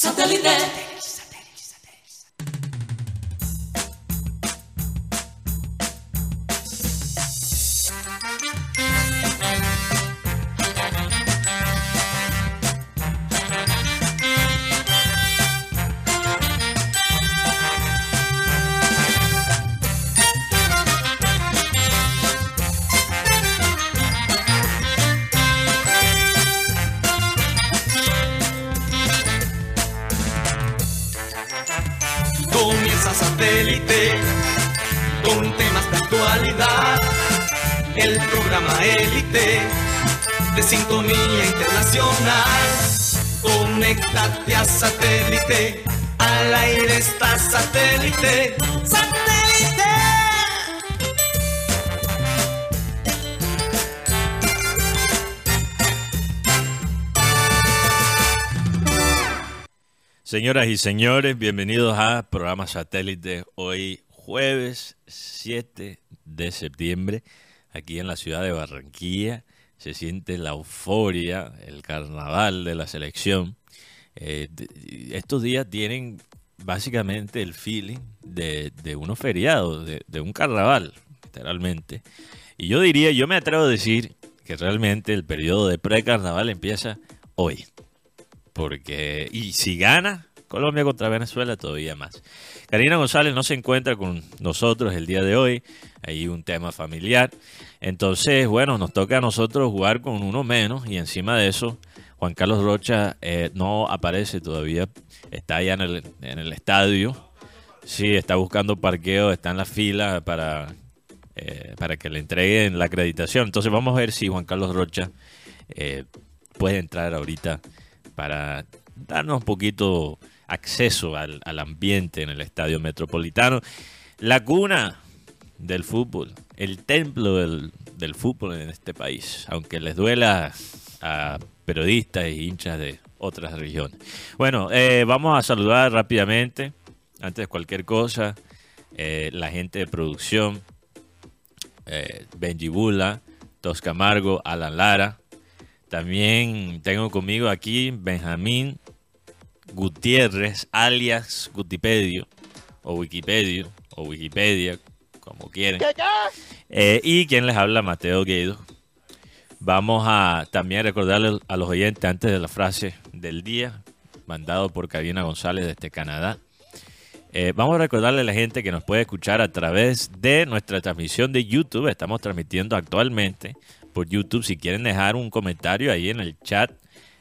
Satellite. Satélite. Al aire está satélite. ¡Satélite! Señoras y señores, bienvenidos a programa satélite hoy jueves 7 de septiembre aquí en la ciudad de Barranquilla. Se siente la euforia, el carnaval de la selección. Eh, estos días tienen básicamente el feeling de, unos feriados, de, de un carnaval, literalmente. Y yo diría, yo me atrevo a decir que realmente el periodo de pre-carnaval empieza hoy. Porque, y si gana Colombia contra Venezuela, todavía más. Karina González no se encuentra con nosotros el día de hoy. Hay un tema familiar. Entonces, bueno, nos toca a nosotros jugar con uno menos. Y encima de eso, Juan Carlos Rocha eh, no aparece todavía. Está allá en el, en el estadio. Sí, está buscando parqueo, está en la fila para, eh, para que le entreguen la acreditación. Entonces, vamos a ver si Juan Carlos Rocha eh, puede entrar ahorita para darnos un poquito acceso al, ambiente en el estadio metropolitano. La cuna del fútbol, el templo del, del fútbol en este país, aunque les duela a periodistas e hinchas de otras regiones. Bueno, eh, vamos a saludar rápidamente, antes de cualquier cosa, eh, la gente de producción, eh, Benji Bula, Tosca Camargo, Alan Lara, también tengo conmigo aquí Benjamín Gutiérrez, alias Gutipedio, o Wikipedia, o Wikipedia, como quieren. Eh, y quien les habla, Mateo Guido. Vamos a también recordarle a los oyentes antes de la frase del día, mandado por Karina González desde Canadá. Eh, vamos a recordarle a la gente que nos puede escuchar a través de nuestra transmisión de YouTube. Estamos transmitiendo actualmente por YouTube. Si quieren dejar un comentario ahí en el chat,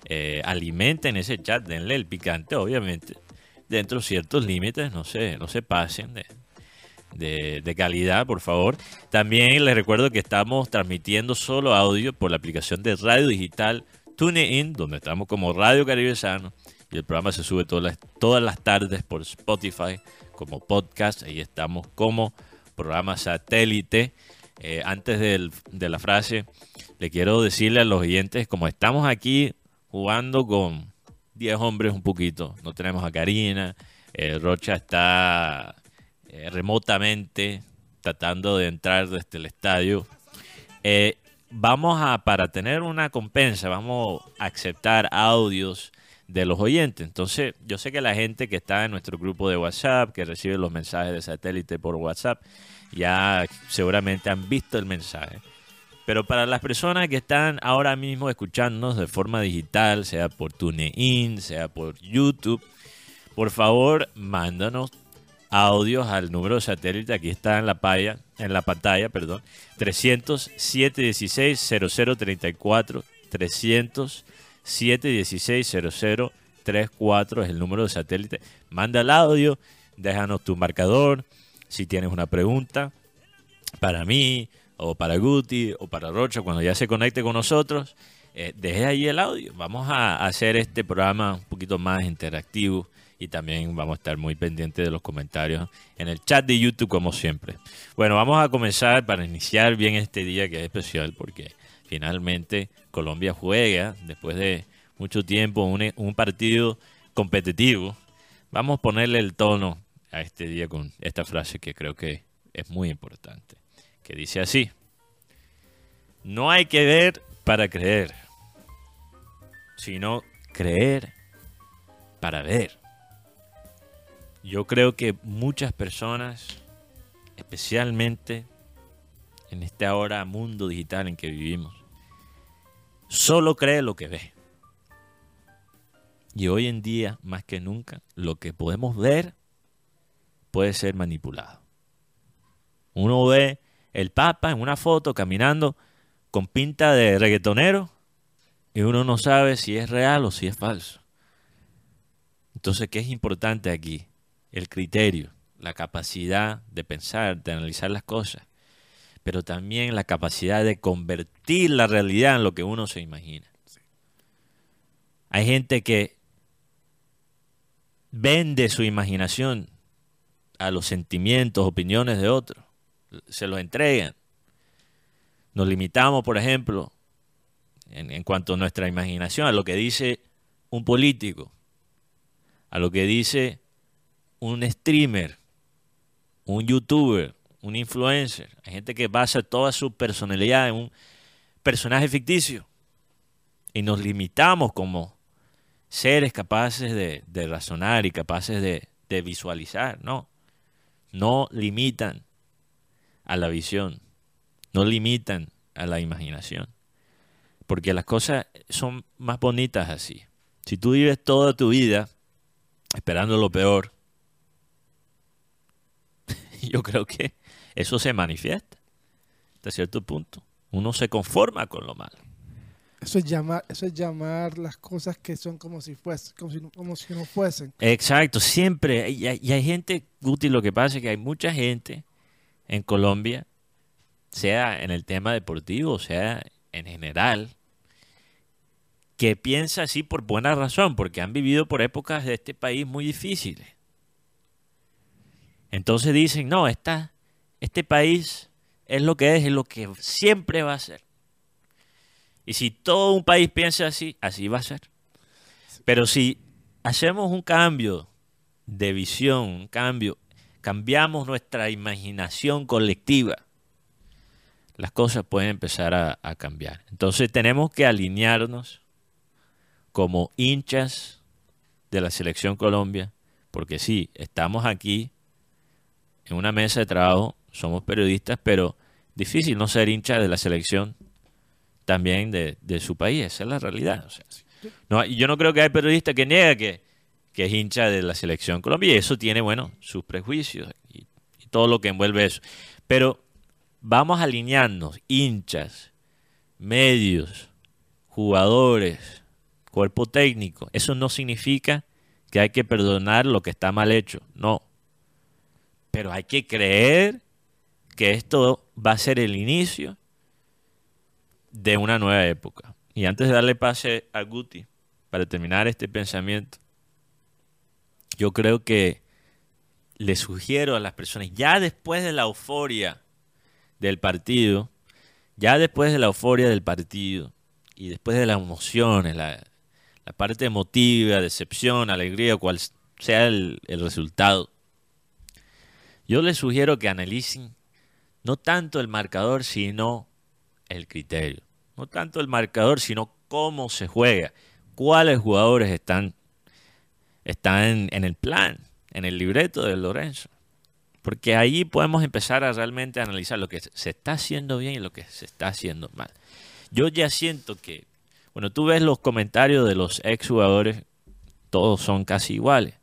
eh, alimenten ese chat, denle el picante, obviamente, dentro de ciertos límites, no se, no se pasen de, de, calidad, por favor. También les recuerdo que estamos transmitiendo solo audio por la aplicación de radio digital TuneIn, donde estamos como Radio Caribe Sano. Y el programa se sube todas las, todas las tardes por Spotify como podcast. Ahí estamos como programa satélite. Eh, antes de la frase, le quiero decirle a los oyentes, como estamos aquí jugando con 10 hombres un poquito, no tenemos a Karina, eh, Rocha está eh, remotamente tratando de entrar desde el estadio. Eh, vamos a, para tener una compensa, vamos a aceptar audios de los oyentes. Entonces, yo sé que la gente que está en nuestro grupo de WhatsApp, que recibe los mensajes de satélite por WhatsApp, ya seguramente han visto el mensaje. Pero para las personas que están ahora mismo escuchándonos de forma digital, sea por TuneIn, sea por YouTube, por favor, mándanos audios al número de satélite. Aquí está en la, paya, en la pantalla, perdón. 300 716 0034 300 716 0034 es el número de satélite. Manda el audio, déjanos tu marcador. Si tienes una pregunta para mí, o para Guti, o para Rocha, cuando ya se conecte con nosotros, eh, deje ahí el audio. Vamos a hacer este programa un poquito más interactivo y también vamos a estar muy pendientes de los comentarios en el chat de YouTube como siempre. Bueno, vamos a comenzar para iniciar bien este día que es especial porque finalmente Colombia juega después de mucho tiempo un, un partido competitivo. Vamos a ponerle el tono a este día con esta frase que creo que es muy importante, que dice así, no hay que ver para creer, sino creer para ver. Yo creo que muchas personas, especialmente en este ahora mundo digital en que vivimos, solo cree lo que ve. Y hoy en día, más que nunca, lo que podemos ver puede ser manipulado. Uno ve el Papa en una foto caminando con pinta de reggaetonero y uno no sabe si es real o si es falso. Entonces, ¿qué es importante aquí? El criterio, la capacidad de pensar, de analizar las cosas, pero también la capacidad de convertir la realidad en lo que uno se imagina. Hay gente que vende su imaginación a los sentimientos, opiniones de otros, se los entregan. Nos limitamos, por ejemplo, en, cuanto a nuestra imaginación, a lo que dice un político, a lo que dice un streamer, un youtuber, un influencer. Hay gente que basa toda su personalidad en un personaje ficticio. Y nos limitamos como seres capaces de, razonar y capaces de, de visualizar. No, no limitan a la visión, no limitan a la imaginación porque las cosas son más bonitas así. Si tú vives toda tu vida esperando lo peor, yo creo que eso se manifiesta hasta cierto punto. Uno se conforma con lo malo. Eso es llamar, eso es llamar las cosas que son como si fuesen, como si, no fuesen. Exacto, siempre. Y hay, y hay gente, Guti, lo que pasa es que hay mucha gente en Colombia, sea en el tema deportivo, sea en general, que piensa así por buena razón, porque han vivido por épocas de este país muy difíciles. Entonces dicen, no, esta, este país es lo que es, es lo que siempre va a ser. Y si todo un país piensa así, así va a ser. Pero si hacemos un cambio de visión, un cambio, cambiamos nuestra imaginación colectiva, las cosas pueden empezar a, a cambiar. Entonces tenemos que alinearnos como hinchas de la selección Colombia, porque sí, estamos aquí en una mesa de trabajo, somos periodistas, pero difícil no ser hincha de la selección también de, su país, esa es la realidad. no, yo no creo que hay periodista que niega que, es hincha de la selección Colombia y eso tiene, bueno, sus prejuicios y, y todo lo que envuelve eso. Pero vamos alinearnos, hinchas, medios, jugadores, cuerpo técnico. Eso no significa que hay que perdonar lo que está mal hecho, no. Pero hay que creer que esto va a ser el inicio de una nueva época. Y antes de darle pase a Guti, para terminar este pensamiento, yo creo que le sugiero a las personas, ya después de la euforia del partido, ya después de la euforia del partido y después de las emociones, la, la parte emotiva, decepción, alegría, cual sea el, resultado, yo les sugiero que analicen no tanto el marcador, sino el criterio. No tanto el marcador, sino cómo se juega, cuáles jugadores están, están en, el plan, en el libreto de Lorenzo. Porque ahí podemos empezar a realmente analizar lo que se está haciendo bien y lo que se está haciendo mal. Yo ya siento que bueno, tú ves los comentarios de los exjugadores, todos son casi iguales.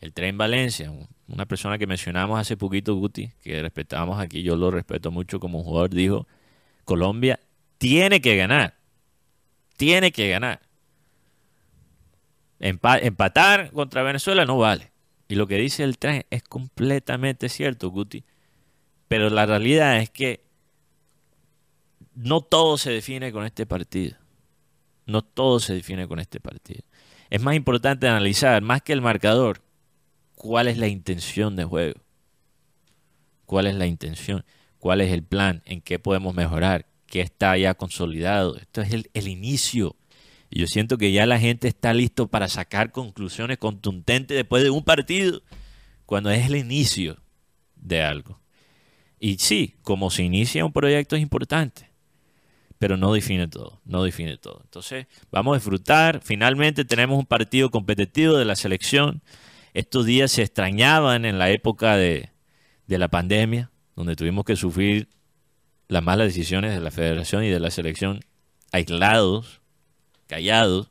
El Tren Valencia, una persona que mencionamos hace poquito, Guti, que respetamos aquí, yo lo respeto mucho como jugador, dijo, Colombia tiene que ganar, tiene que ganar. empatar contra Venezuela no vale. Y lo que dice el tren es completamente cierto, Guti. Pero la realidad es que no todo se define con este partido. No todo se define con este partido. Es más importante analizar, más que el marcador, cuál es la intención de juego. ¿Cuál es la intención? ¿Cuál es el plan? ¿En qué podemos mejorar? ¿Qué está ya consolidado? Esto es el, inicio. Y yo siento que ya la gente está listo para sacar conclusiones contundentes después de un partido, cuando es el inicio de algo. Y sí, como se inicia un proyecto es importante, pero no define todo, no define todo. Entonces, vamos a disfrutar. Finalmente tenemos un partido competitivo de la selección. Estos días se extrañaban en la época de, de la pandemia, donde tuvimos que sufrir las malas decisiones de la federación y de la selección aislados, callados.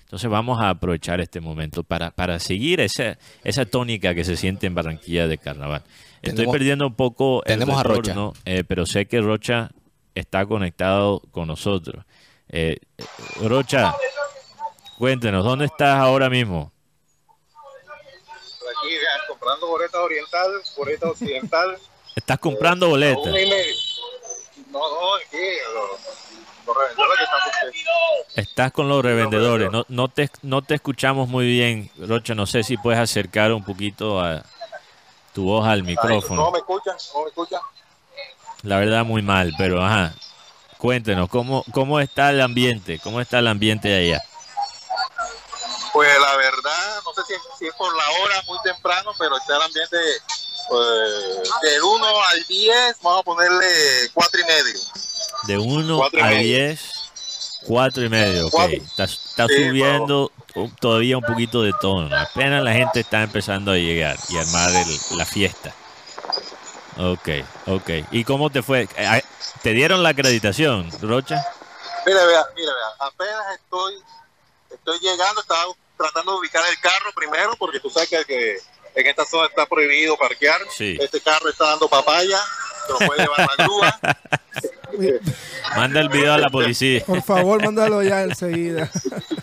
Entonces vamos a aprovechar este momento para, para seguir esa, esa tónica que se siente en Barranquilla de carnaval. Estoy Tenemos- perdiendo un poco el tenemos a Rocha. retorno, eh, pero sé que Rocha está conectado con nosotros. Eh, Rocha, cuéntenos, ¿dónde estás ahora mismo? Comprando boleta oriental, boleta occidental. ¿Estás comprando un boletas? No, no, aquí los, los revendedores que están. Estás con los revendedores. No, no, te, no te escuchamos muy bien, Rocha. No sé si puedes acercar un poquito a tu voz al Ahí, ¿No micrófono. me escuchan? ¿No me escuchan? La verdad, muy mal, pero ajá. Cuéntenos, ¿cómo, ¿cómo está el ambiente? ¿Cómo está el ambiente allá? Pues la verdad, no sé si, si es por la hora, muy temprano, pero está el ambiente pues, del 1 al 10, vamos a ponerle 4 y medio. De 1 Cuatro y a medio. 10, 4 y medio. Ok, Cuatro. está, está Sí, subiendo todavía un poquito de tono. Apenas la gente está empezando a llegar y armar el- la fiesta. Ok, ok. ¿Y cómo te fue? Eh, ¿Te dieron la acreditación, Rocha? Mire, vea, mire, vea, apenas estoy, estoy llegando, estaba tratando de ubicar el carro primero, porque tú sabes que, que en esta zona está prohibido parquear. Sí. Este carro está dando papaya, se lo puede llevar la grúa. Manda el video a la policía. Por favor, mándalo ya enseguida.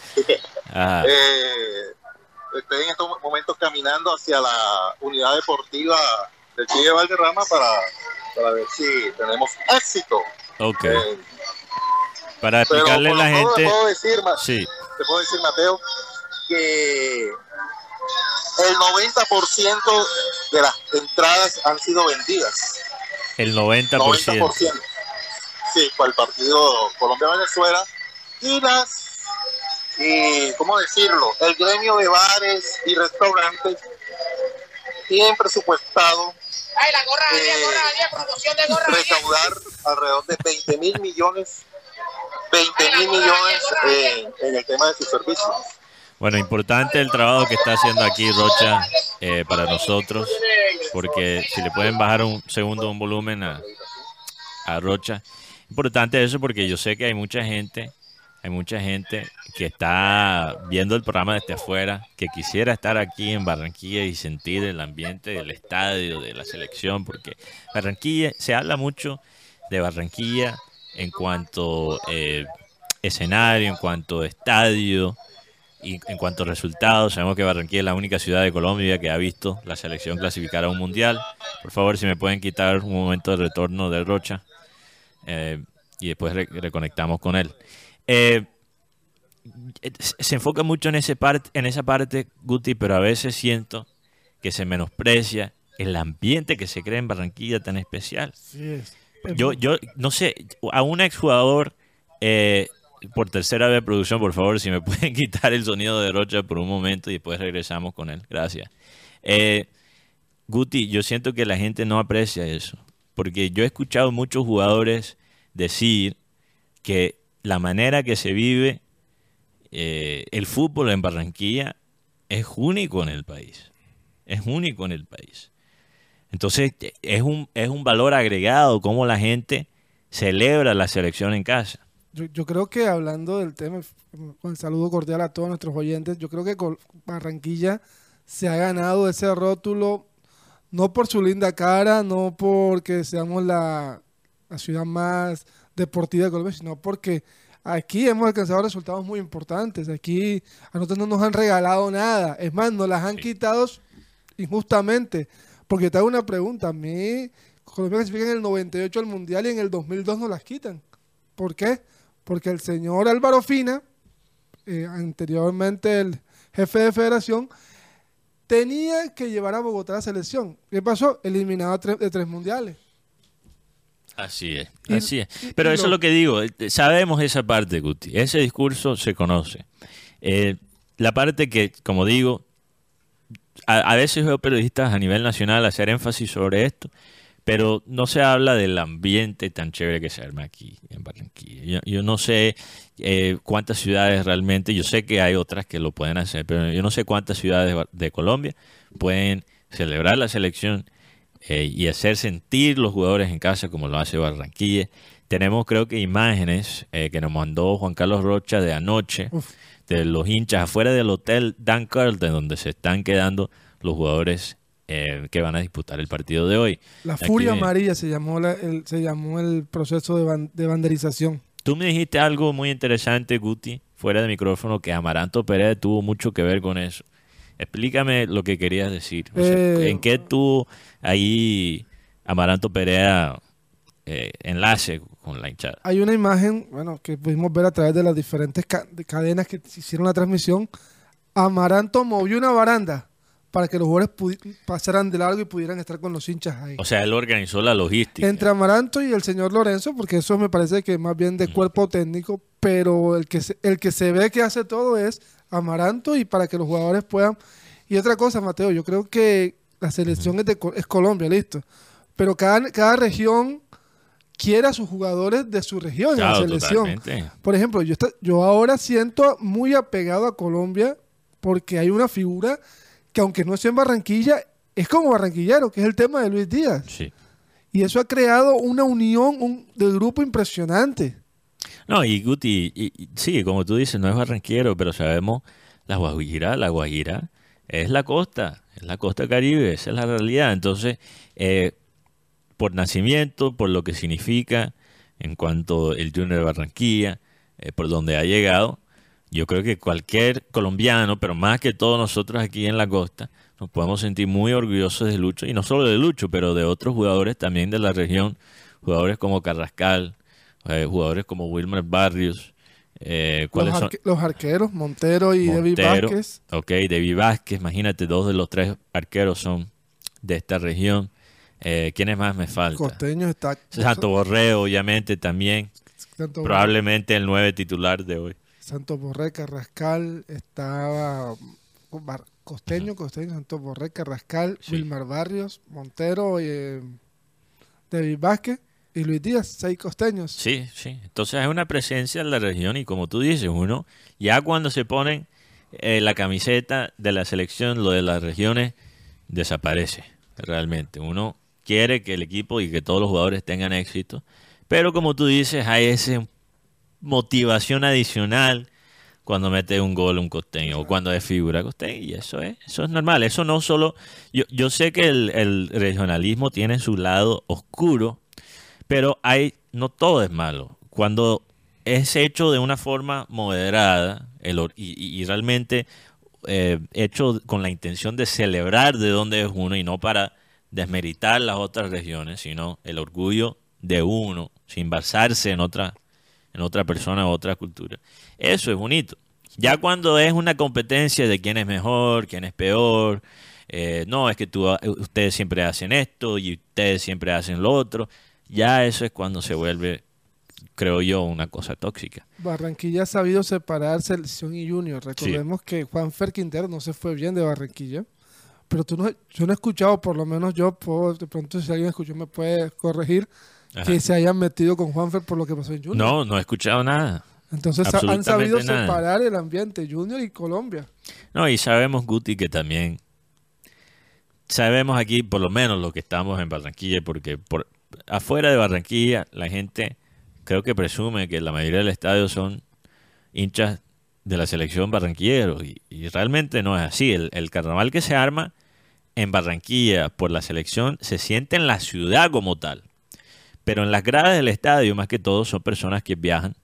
Ajá. Eh, estoy en estos momentos caminando hacia la unidad deportiva del Chile Valderrama para, para ver si tenemos éxito. Ok. Eh, Para explicarle a la gente. puedo decir, Sí, te puedo decir, Mateo, que el 90% de las entradas han sido vendidas. el 90%. 90%. Sí, para el partido Colombia-Venezuela. Y las, y, ¿cómo decirlo? El gremio de bares y restaurantes tienen presupuestado Ay, la gorra, Eh, Daniel, gorra, Daniel, promoción de gorra. Recaudar alrededor de 20 mil millones, 20 mil millones en, en el tema de sus servicios. Bueno, importante el trabajo que está haciendo aquí Rocha eh, para nosotros, porque si le pueden bajar un segundo un volumen a, a Rocha, importante eso porque yo sé que hay mucha gente, hay mucha gente que está viendo el programa desde afuera, que quisiera estar aquí en Barranquilla y sentir el ambiente del estadio, de la selección, porque Barranquilla, se habla mucho de Barranquilla en cuanto eh, escenario, en cuanto estadio, y en cuanto resultados, sabemos que Barranquilla es la única ciudad de Colombia que ha visto la selección clasificar a un mundial. Por favor, si me pueden quitar un momento de retorno de Rocha eh, y después re- reconectamos con él. Eh, se enfoca mucho en, ese part- en esa parte, Guti, pero a veces siento que se menosprecia el ambiente que se crea en Barranquilla tan especial. Sí es. Yo, yo no sé, a un exjugador, eh, por tercera vez producción, por favor, si me pueden quitar el sonido de Rocha por un momento y después regresamos con él. Gracias. Eh, Guti, yo siento que la gente no aprecia eso, porque yo he escuchado muchos jugadores decir que la manera que se vive eh, el fútbol en Barranquilla es único en el país. Es único en el país. Entonces, es un, es un valor agregado cómo la gente celebra la selección en casa. Yo, yo creo que hablando del tema, con el saludo cordial a todos nuestros oyentes, yo creo que Barranquilla se ha ganado ese rótulo no por su linda cara, no porque seamos la, la ciudad más deportiva de Colombia, sino porque aquí hemos alcanzado resultados muy importantes. Aquí a nosotros no nos han regalado nada. Es más, nos las han Sí. quitado injustamente. Porque te hago una pregunta. A mí, Colombia clasifica en el 98 al Mundial y en el 2002 nos las quitan. ¿Por qué? Porque el señor Álvaro Fina, eh, anteriormente el jefe de federación, tenía que llevar a Bogotá a la selección. ¿Qué pasó? Eliminado tres- de tres mundiales. Así es, Y- así es. Pero eso lo- es lo que digo, eh, sabemos esa parte, Guti. Ese discurso se conoce. Eh, la parte que, como digo, a, a veces veo periodistas a nivel nacional hacer énfasis sobre esto, pero no se habla del ambiente tan chévere que se arma aquí en Barranquilla. Yo, no sé eh, cuántas ciudades realmente, yo sé que hay otras que lo pueden hacer, pero yo no sé cuántas ciudades de, Colombia pueden celebrar la selección eh, y hacer sentir los jugadores en casa como lo hace Barranquilla. Tenemos creo que imágenes eh, que nos mandó Juan Carlos Rocha de anoche. De los hinchas afuera del hotel Dan Carlton donde se están quedando los jugadores eh, que van a disputar el partido de hoy. La Aquí furia amarilla se llamó, la- el, se llamó el proceso de, ban- de banderización. Tú me dijiste algo muy interesante, Guti, fuera de micrófono, que Amaranto Pérez tuvo mucho que ver con eso. Explícame lo que querías decir. O sea, Eh, ¿En qué tú ahí, Amaranto Perea, eh, enlace con la hinchada? Hay una imagen, bueno, que pudimos ver a través de las diferentes ca- de cadenas que hicieron la transmisión. Amaranto movió una baranda para que los jugadores pasaran de largo y pudieran estar con los hinchas ahí. O sea, él organizó la logística. Entre Amaranto y el señor Lorenzo, porque eso me parece que más bien de cuerpo técnico, pero el que se, el que se ve que hace todo es Amaranto y para que los jugadores puedan. Y otra cosa, Mateo, yo creo que la selección es, de, es Colombia, listo. Pero cada, cada región quiere a sus jugadores de su región en la selección. totalmente. Por ejemplo, yo, ahora siento muy apegado a Colombia porque hay una figura que aunque no esté en Barranquilla, es como barranquillero, que es el tema de Luis Díaz. Sí. Y eso ha creado una unión un, del grupo impresionante. No, y Guti, y- y- sí, como tú dices, no es barranquero, pero sabemos la Guajira, la Guajira es la costa, es la costa caribe, esa es la realidad. Entonces, eh, por nacimiento, por lo que significa en cuanto el Junior de Barranquilla, eh, por donde ha llegado, yo creo que cualquier colombiano, pero más que todos nosotros aquí en la costa, nos podemos sentir muy orgullosos de Lucho, y no solo de Lucho, pero de otros jugadores también de la región, jugadores como Carrascal, eh, jugadores como Wilmer Barrios, eh, Los, ¿cuáles son? arque- los arqueros, Montero y David Vázquez. Ok, David Vázquez, imagínate, dos de los tres arqueros son de esta región. Eh, ¿Quiénes más me faltan? Costeño está. Santo Borré, obviamente, también. Santo, Probablemente el nueve titular de hoy. Santo Borré, Carrascal, estaba um, Costeño, Costeño, Santo Borré, Carrascal, Sí. Wilmar Barrios, Montero, y, eh, David Vázquez y Luis Díaz, seis costeños. Sí, sí. Entonces hay una presencia en la región y como tú dices, uno ya cuando se ponen eh, la camiseta de la selección, lo de las regiones, desaparece realmente. Uno quiere que el equipo y que todos los jugadores tengan éxito, pero como tú dices, hay esa motivación adicional cuando mete un gol un costeño o cuando es figura costeño y eso es eso es normal. Eso no solo yo, yo sé que el, regionalismo tiene su lado oscuro pero hay no todo es malo. Cuando es hecho de una forma moderada el y realmente eh, hecho con la intención de celebrar de dónde es uno y no para desmeritar las otras regiones sino el orgullo de uno sin basarse en otra en otra persona o otra cultura. Eso es bonito. Ya cuando es una competencia de quién es mejor, quién es peor, eh, no, es que tú, ustedes siempre hacen esto y ustedes siempre hacen lo otro, ya eso es cuando se vuelve, creo yo, una cosa tóxica. Barranquilla ha sabido separar selección y junior. Recordemos que Juan Fer Quintero no se fue bien de Barranquilla. Pero tú no, yo no he escuchado, por lo menos yo, puedo, de pronto si alguien escuchó me puede corregir, Ajá. que se hayan metido con Juanfer por lo que pasó en Junior. No, no he escuchado nada. Entonces ha- han sabido nada. separar el ambiente Junior y Colombia. No, y sabemos, Guti, que también sabemos aquí, por lo menos los que estamos en Barranquilla, porque por afuera de Barranquilla la gente creo que presume que la mayoría del estadio son hinchas de la selección barranquilleros y, realmente no es así. El, el carnaval que se arma en Barranquilla por la selección se siente en la ciudad como tal, pero en las gradas del estadio más que todo son personas que viajan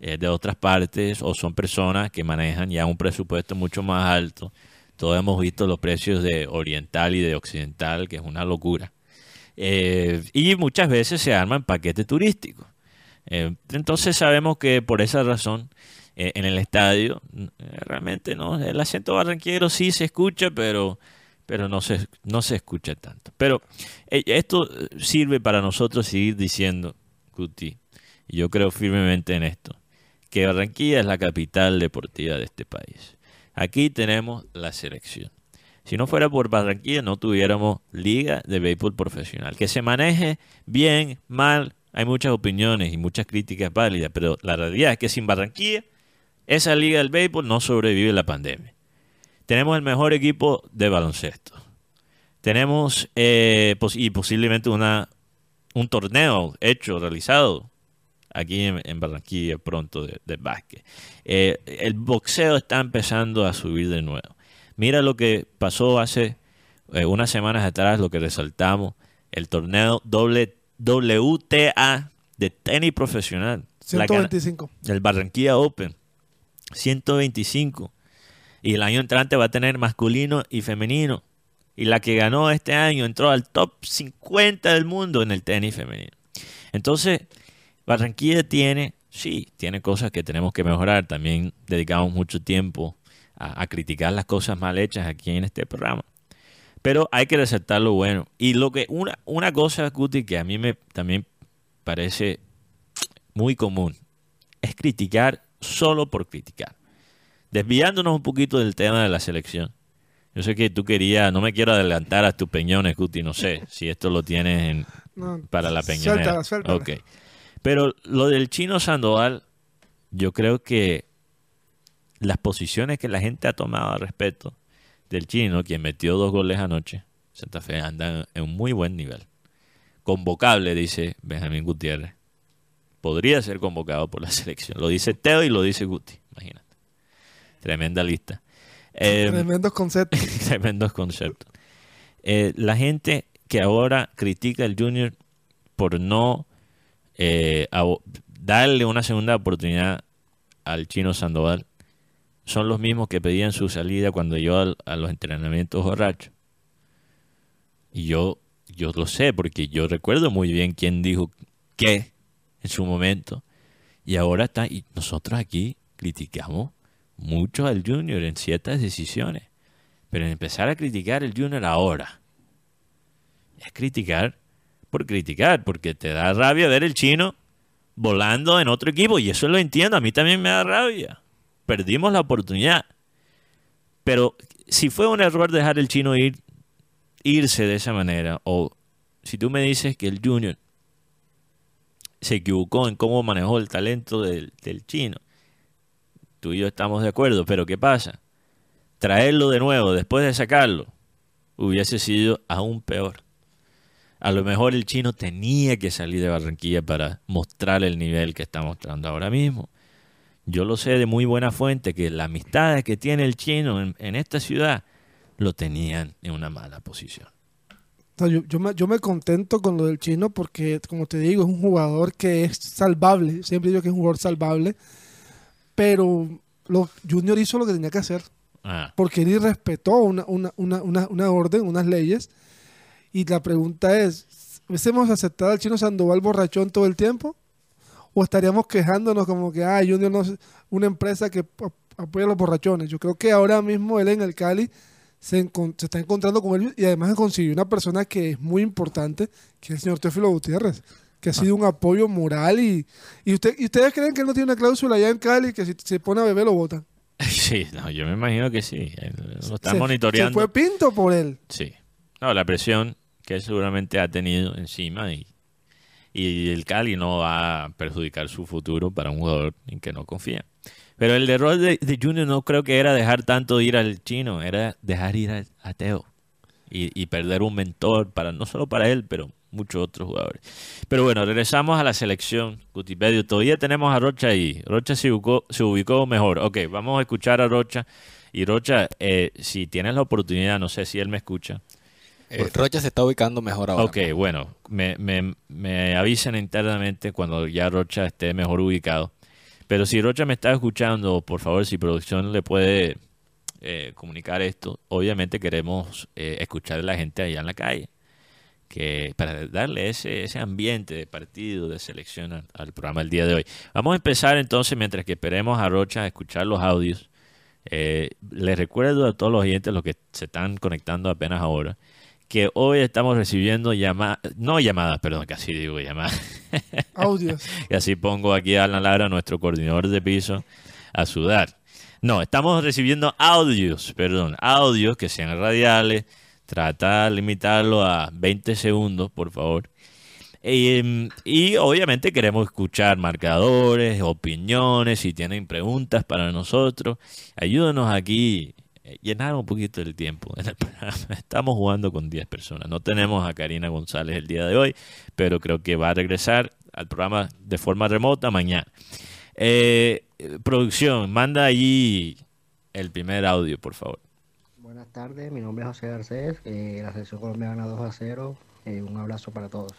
eh, de otras partes o son personas que manejan ya un presupuesto mucho más alto. Todos hemos visto los precios de oriental y de occidental, que es una locura. Eh, y muchas veces se arman paquetes turísticos. Eh, entonces sabemos que por esa razón eh, en el estadio eh, realmente no el acento barranquero sí se escucha, pero pero no se no se escucha tanto. Pero eh, esto sirve para nosotros seguir diciendo, Cuti, y yo creo firmemente en esto, que Barranquilla es la capital deportiva de este país. Aquí tenemos la selección. Si no fuera por Barranquilla, no tuviéramos liga de béisbol profesional. Que se maneje bien, mal, hay muchas opiniones y muchas críticas válidas, pero la realidad es que sin Barranquilla, esa liga del béisbol no sobrevive la pandemia. Tenemos el mejor equipo de baloncesto. Tenemos eh, pos- y posiblemente una, un torneo hecho, realizado aquí en, en Barranquilla pronto de, de básquet. Eh, el boxeo está empezando a subir de nuevo. Mira lo que pasó hace eh, unas semanas atrás, lo que resaltamos, el torneo doble, WTA de tenis profesional. La gana- 125. el Barranquilla Open, 125. Y el año entrante va a tener masculino y femenino. Y la que ganó este año entró al top 50 del mundo en el tenis femenino. Entonces, Barranquilla tiene, sí, tiene cosas que tenemos que mejorar. También dedicamos mucho tiempo a, criticar las cosas mal hechas aquí en este programa. Pero hay que resaltar lo bueno. Y lo que una, una cosa, Guti, que a mí me también parece muy común, es criticar solo por criticar. Desviándonos un poquito del tema de la selección. Yo sé que tú querías, no me quiero adelantar a tus peñones, Guti, no sé si esto lo tienes en, No, para la peñonera. Suéltala, suéltala. Ok. Pero lo del chino Sandoval, yo creo que las posiciones que la gente ha tomado al respecto del chino, quien metió dos goles anoche, Santa Fe anda en un muy buen nivel. Convocable, dice Benjamín Gutiérrez. Podría ser convocado por la selección. Lo dice Teo y lo dice Guti, imagínate. Tremenda lista. Eh, Tremendos conceptos. tremendos conceptos. Eh, la gente que ahora critica al Junior por no eh, darle una segunda oportunidad al chino Sandoval son los mismos que pedían su salida cuando yo al- a los entrenamientos borrachos. Y yo, yo lo sé porque yo recuerdo muy bien quién dijo qué en su momento. Y ahora está, y nosotros aquí criticamos mucho al Junior en ciertas decisiones. Pero empezar a criticar el Junior ahora es criticar por criticar, porque te da rabia ver el chino volando en otro equipo, y eso lo entiendo, a mí también me da rabia. Perdimos la oportunidad. Pero si fue un error dejar el chino ir, irse de esa manera, o si tú me dices que el Junior se equivocó en cómo manejó el talento del, chino, tú y yo estamos de acuerdo, pero ¿qué pasa? Traerlo de nuevo después de sacarlo hubiese sido aún peor. A lo mejor el chino tenía que salir de Barranquilla para mostrar el nivel que está mostrando ahora mismo. Yo lo sé de muy buena fuente que las amistades que tiene el chino en esta ciudad lo tenían en una mala posición. O sea, yo, yo me, yo me contento con lo del chino porque, como te digo, es un jugador que es salvable. Siempre digo que es un jugador salvable. Pero lo, Junior hizo lo que tenía que hacer. Ah, Porque él irrespetó una, una, una, una, una orden, unas leyes. Y la pregunta es, ¿hubiésemos aceptado al chino Sandoval borrachón todo el tiempo? ¿O estaríamos quejándonos como que, ah, Junior no es una empresa que ap- apoya a los borrachones? Yo creo que ahora mismo él en el Cali se, encon- se está encontrando con él y además consiguió una persona que es muy importante, que es el señor Teófilo Gutiérrez, que ha sido un apoyo moral y, y, usted, y ustedes creen que él no tiene una cláusula allá en Cali que si se pone a beber lo votan. sí, no, yo me imagino que sí. Lo están Se- monitoreando. Se fue pinto por él. Sí. No, la presión que él seguramente ha tenido encima y, y el Cali no va a perjudicar su futuro para un jugador en que no confía. Pero el error de, de Junior no creo que era dejar tanto ir al chino, era dejar ir a, a Teo y, y perder un mentor para no solo para él, pero muchos otros jugadores. Pero bueno, regresamos a la selección. Gutipedio, todavía tenemos a Rocha ahí. Rocha se ubicó, se ubicó mejor. Ok, vamos a escuchar a Rocha. Y Rocha, eh, si tienes la oportunidad, no sé si él me escucha. Eh, Rocha se está ubicando mejor ahora. Ok, bueno, me, me, me avisan internamente cuando ya Rocha esté mejor ubicado. Pero si Rocha me está escuchando, por favor, si producción le puede eh, comunicar esto, obviamente queremos eh, escuchar a la gente allá en la calle, que para darle ese, ese ambiente de partido, de selección al, programa del día de hoy. Vamos a empezar entonces, mientras que esperemos a Rocha a escuchar los audios. Eh, les recuerdo a todos los oyentes, los que se están conectando apenas ahora, que hoy estamos recibiendo llamadas, no llamadas, perdón, casi digo llamadas, Audios. y así pongo aquí a Alan Lara, nuestro coordinador de piso, a sudar. No, estamos recibiendo audios, perdón, audios que sean radiales. Trata de limitarlo a 20 segundos, por favor. Eh, y obviamente queremos escuchar marcadores, opiniones, si tienen preguntas para nosotros. Ayúdanos aquí, llenar un poquito el tiempo en el programa. Estamos jugando con 10 personas. No tenemos a Karina González el día de hoy, pero creo que va a regresar al programa de forma remota mañana. Eh, producción, manda allí el primer audio, por favor. Buenas tardes, mi nombre es José Garcés, eh, la selección colombiana 2 a 0, eh, un abrazo para todos.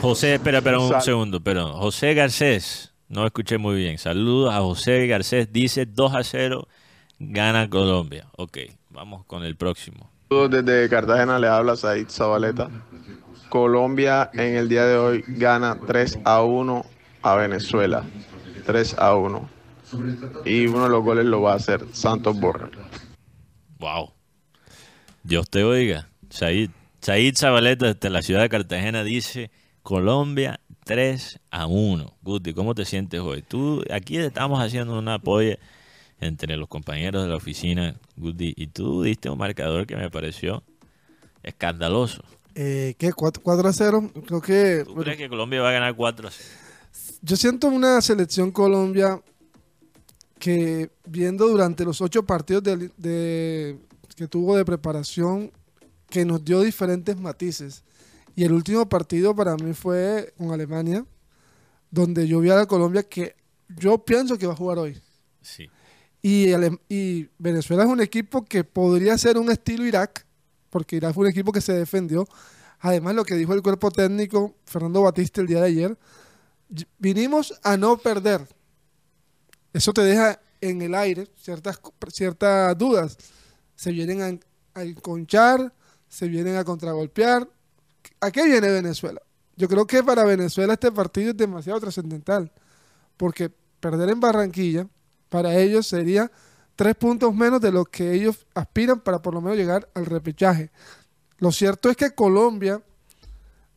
José, espera, espera un segundo, perdón. José Garcés, no escuché muy bien. Saludos a José Garcés, dice 2 a 0, gana Colombia. Ok, vamos con el próximo. Desde Cartagena, le habla Said Zabaleta. Colombia en el día de hoy gana 3 a 1 a Venezuela. 3 a 1. Y uno de los goles lo va a hacer Santos Borja. Wow. Dios te oiga. Said, Said Zabaleta desde la ciudad de Cartagena dice Colombia 3 a 1. Guti, ¿cómo te sientes hoy? Tú, aquí estamos haciendo una apoyo entre los compañeros de la oficina, Guti, y tú diste un marcador que me pareció escandaloso. Eh, ¿Qué? ¿4, 4 a 0? Creo que... ¿Tú crees que Colombia va a ganar 4 a 0? Yo siento una selección Colombia que viendo durante los ocho partidos de, de- que tuvo de preparación, que nos dio diferentes matices. Y el último partido para mí fue con Alemania, donde yo vi a la Colombia que yo pienso que va a jugar hoy. Sí. Y, Ale- y Venezuela es un equipo que podría ser un estilo Irak, porque Irak fue un equipo que se defendió. Además, lo que dijo el cuerpo técnico Fernando Batista el día de ayer, vinimos a no perder. Eso te deja en el aire ciertas, ciertas dudas. Se vienen a, a enconchar, se vienen a contragolpear. ¿A qué viene Venezuela? Yo creo que para Venezuela este partido es demasiado trascendental, porque perder en Barranquilla para ellos sería tres puntos menos de lo que ellos aspiran para por lo menos llegar al repechaje. Lo cierto es que Colombia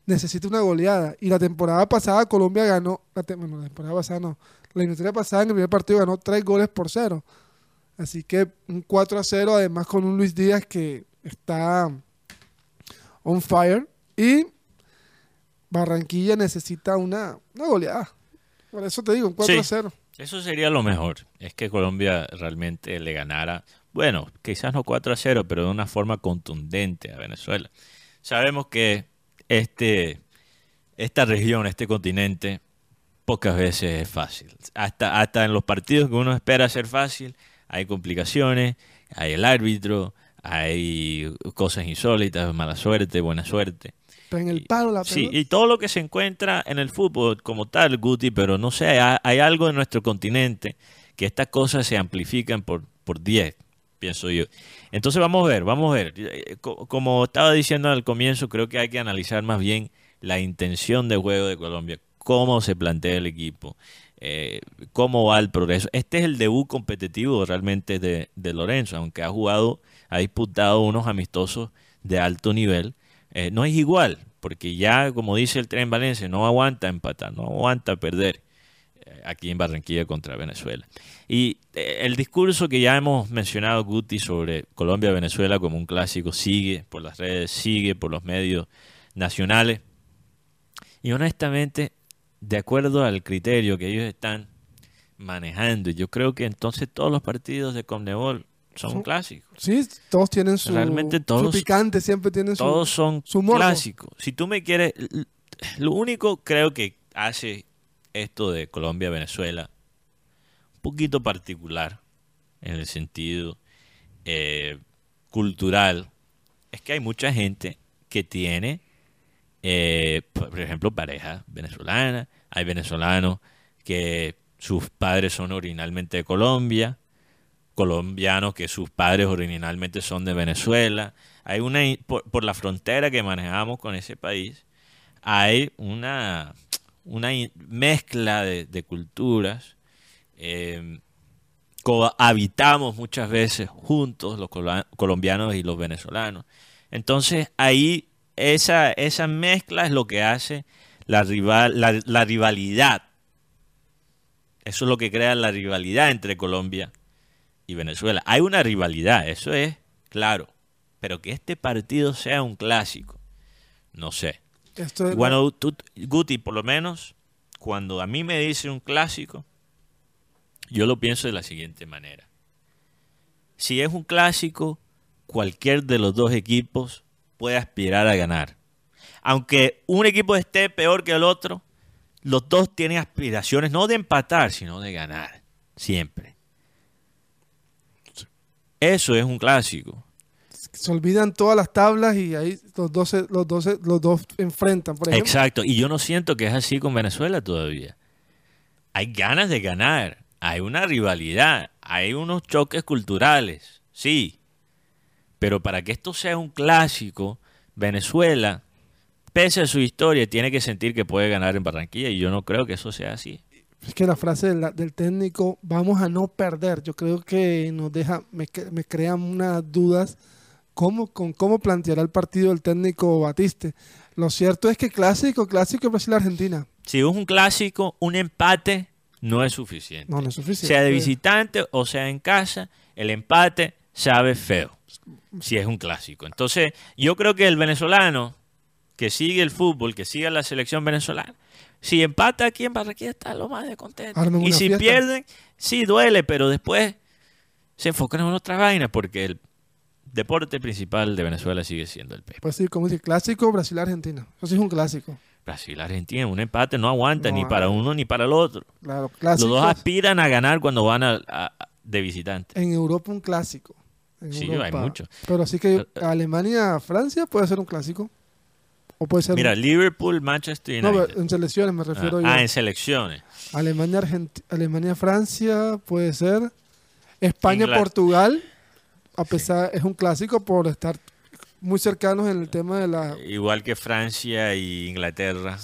necesita una goleada y la temporada pasada Colombia ganó, la, te- bueno, la temporada pasada no, la eliminatoria pasada en el primer partido ganó tres goles por cero. Así que un 4 a 0, además con un Luis Díaz que está on fire. Y Barranquilla necesita una, una goleada. Por eso te digo, un 4 a Sí. 0. Eso sería lo mejor. Es que Colombia realmente le ganara, bueno, quizás no 4 a 0, pero de una forma contundente a Venezuela. Sabemos que este, esta región, este continente, pocas veces es fácil. Hasta, hasta en los partidos que uno espera ser fácil, hay complicaciones, hay el árbitro, hay cosas insólitas, mala suerte, buena suerte. Pero en el palo la Sí, y todo lo que se encuentra en el fútbol como tal, Guti, pero no sé, hay, hay algo en nuestro continente que estas cosas se amplifican por, por 10, pienso yo. Entonces vamos a ver, vamos a ver. Eh, co- Como estaba diciendo al comienzo, creo que hay que analizar más bien la intención de juego de Colombia, cómo se plantea el equipo, eh, cómo va el progreso. Este es el debut competitivo realmente de, de Lorenzo, aunque ha jugado, ha disputado unos amistosos de alto nivel. Eh, no es igual, porque ya, como dice el Tren Valencia, no aguanta empatar, no aguanta perder eh, aquí en Barranquilla contra Venezuela. Y eh, el discurso que ya hemos mencionado, Guti, sobre Colombia-Venezuela como un clásico, sigue por las redes, sigue por los medios nacionales. Y honestamente, de acuerdo al criterio que ellos están manejando, yo creo que entonces todos los partidos de Conmebol son Son- clásicos. Sí, todos tienen su, Realmente su todos- picante, siempre tienen su... Todos son su clásicos. Si tú me quieres, lo único creo que hace esto de Colombia-Venezuela un poquito particular en el sentido eh, cultural es que hay mucha gente que tiene, eh, por ejemplo, pareja venezolana. Hay venezolanos que sus padres son originalmente de Colombia, colombianos que sus padres originalmente son de Venezuela. Hay una por, la frontera que manejamos con ese país, hay una, una mezcla de, culturas. eh, habitamos muchas veces juntos los colo- colombianos y los venezolanos. Entonces ahí esa, esa mezcla es lo que hace la, rival, la rivalidad. Eso es lo que crea la rivalidad entre Colombia y Venezuela. Hay una rivalidad, eso es claro. Pero que este partido sea un clásico, no sé. Esto Bueno, tú, Guti, por lo menos, cuando a mí me dice un clásico, yo lo pienso de la siguiente manera. Si es un clásico, cualquier de los dos equipos puede aspirar a ganar. Aunque un equipo esté peor que el otro, los dos tienen aspiraciones no de empatar, sino de ganar. Siempre. Eso es un clásico. se olvidan todas las tablas y ahí los dos, los dos, se- los dos enfrentan. Por ejemplo, Exacto, y yo no siento que es así con Venezuela todavía. Hay ganas de ganar, hay una rivalidad, hay unos choques culturales, sí. Pero para que esto sea un clásico, Venezuela, pese a su historia, tiene que sentir que puede ganar en Barranquilla y yo no creo que eso sea así. Es que la frase del, del técnico, vamos a no perder, yo creo que nos deja, me, me crean unas dudas cómo, con cómo planteará el partido el técnico Batiste. Lo cierto es que clásico, clásico Brasil-Argentina. Si es un clásico, un empate no es suficiente. No, no es suficiente. sea de visitante o sea en casa, el empate sabe feo. Si es un clásico. Entonces, yo creo que el venezolano que sigue el fútbol, que sigue la selección venezolana, si empata aquí en Barranquilla está lo más de contento. Armen Y si fiesta. pierden, sí duele, pero después se enfocan en otras vainas porque el deporte principal de Venezuela sigue siendo el béisbol. Pues sí, como dice, clásico Brasil-Argentina. Eso sí es un clásico. Brasil, Argentina, un empate no aguanta No ni para uno ni para el otro. Claro, Los clásico. dos aspiran a ganar cuando van a- de visitante. En Europa un clásico. En Sí, Europa. hay mucho. Pero así que Eh, eh. Alemania-Francia puede ser un clásico. O puede ser Mira, Liverpool, Manchester No, United. pero en selecciones me refiero ah, yo. ah, en selecciones. Alemania, Argenti- Alemania, Francia, puede ser. España, Portugal, a pesar, es un clásico por estar muy cercanos en el tema de la. Igual que Francia y Inglaterra.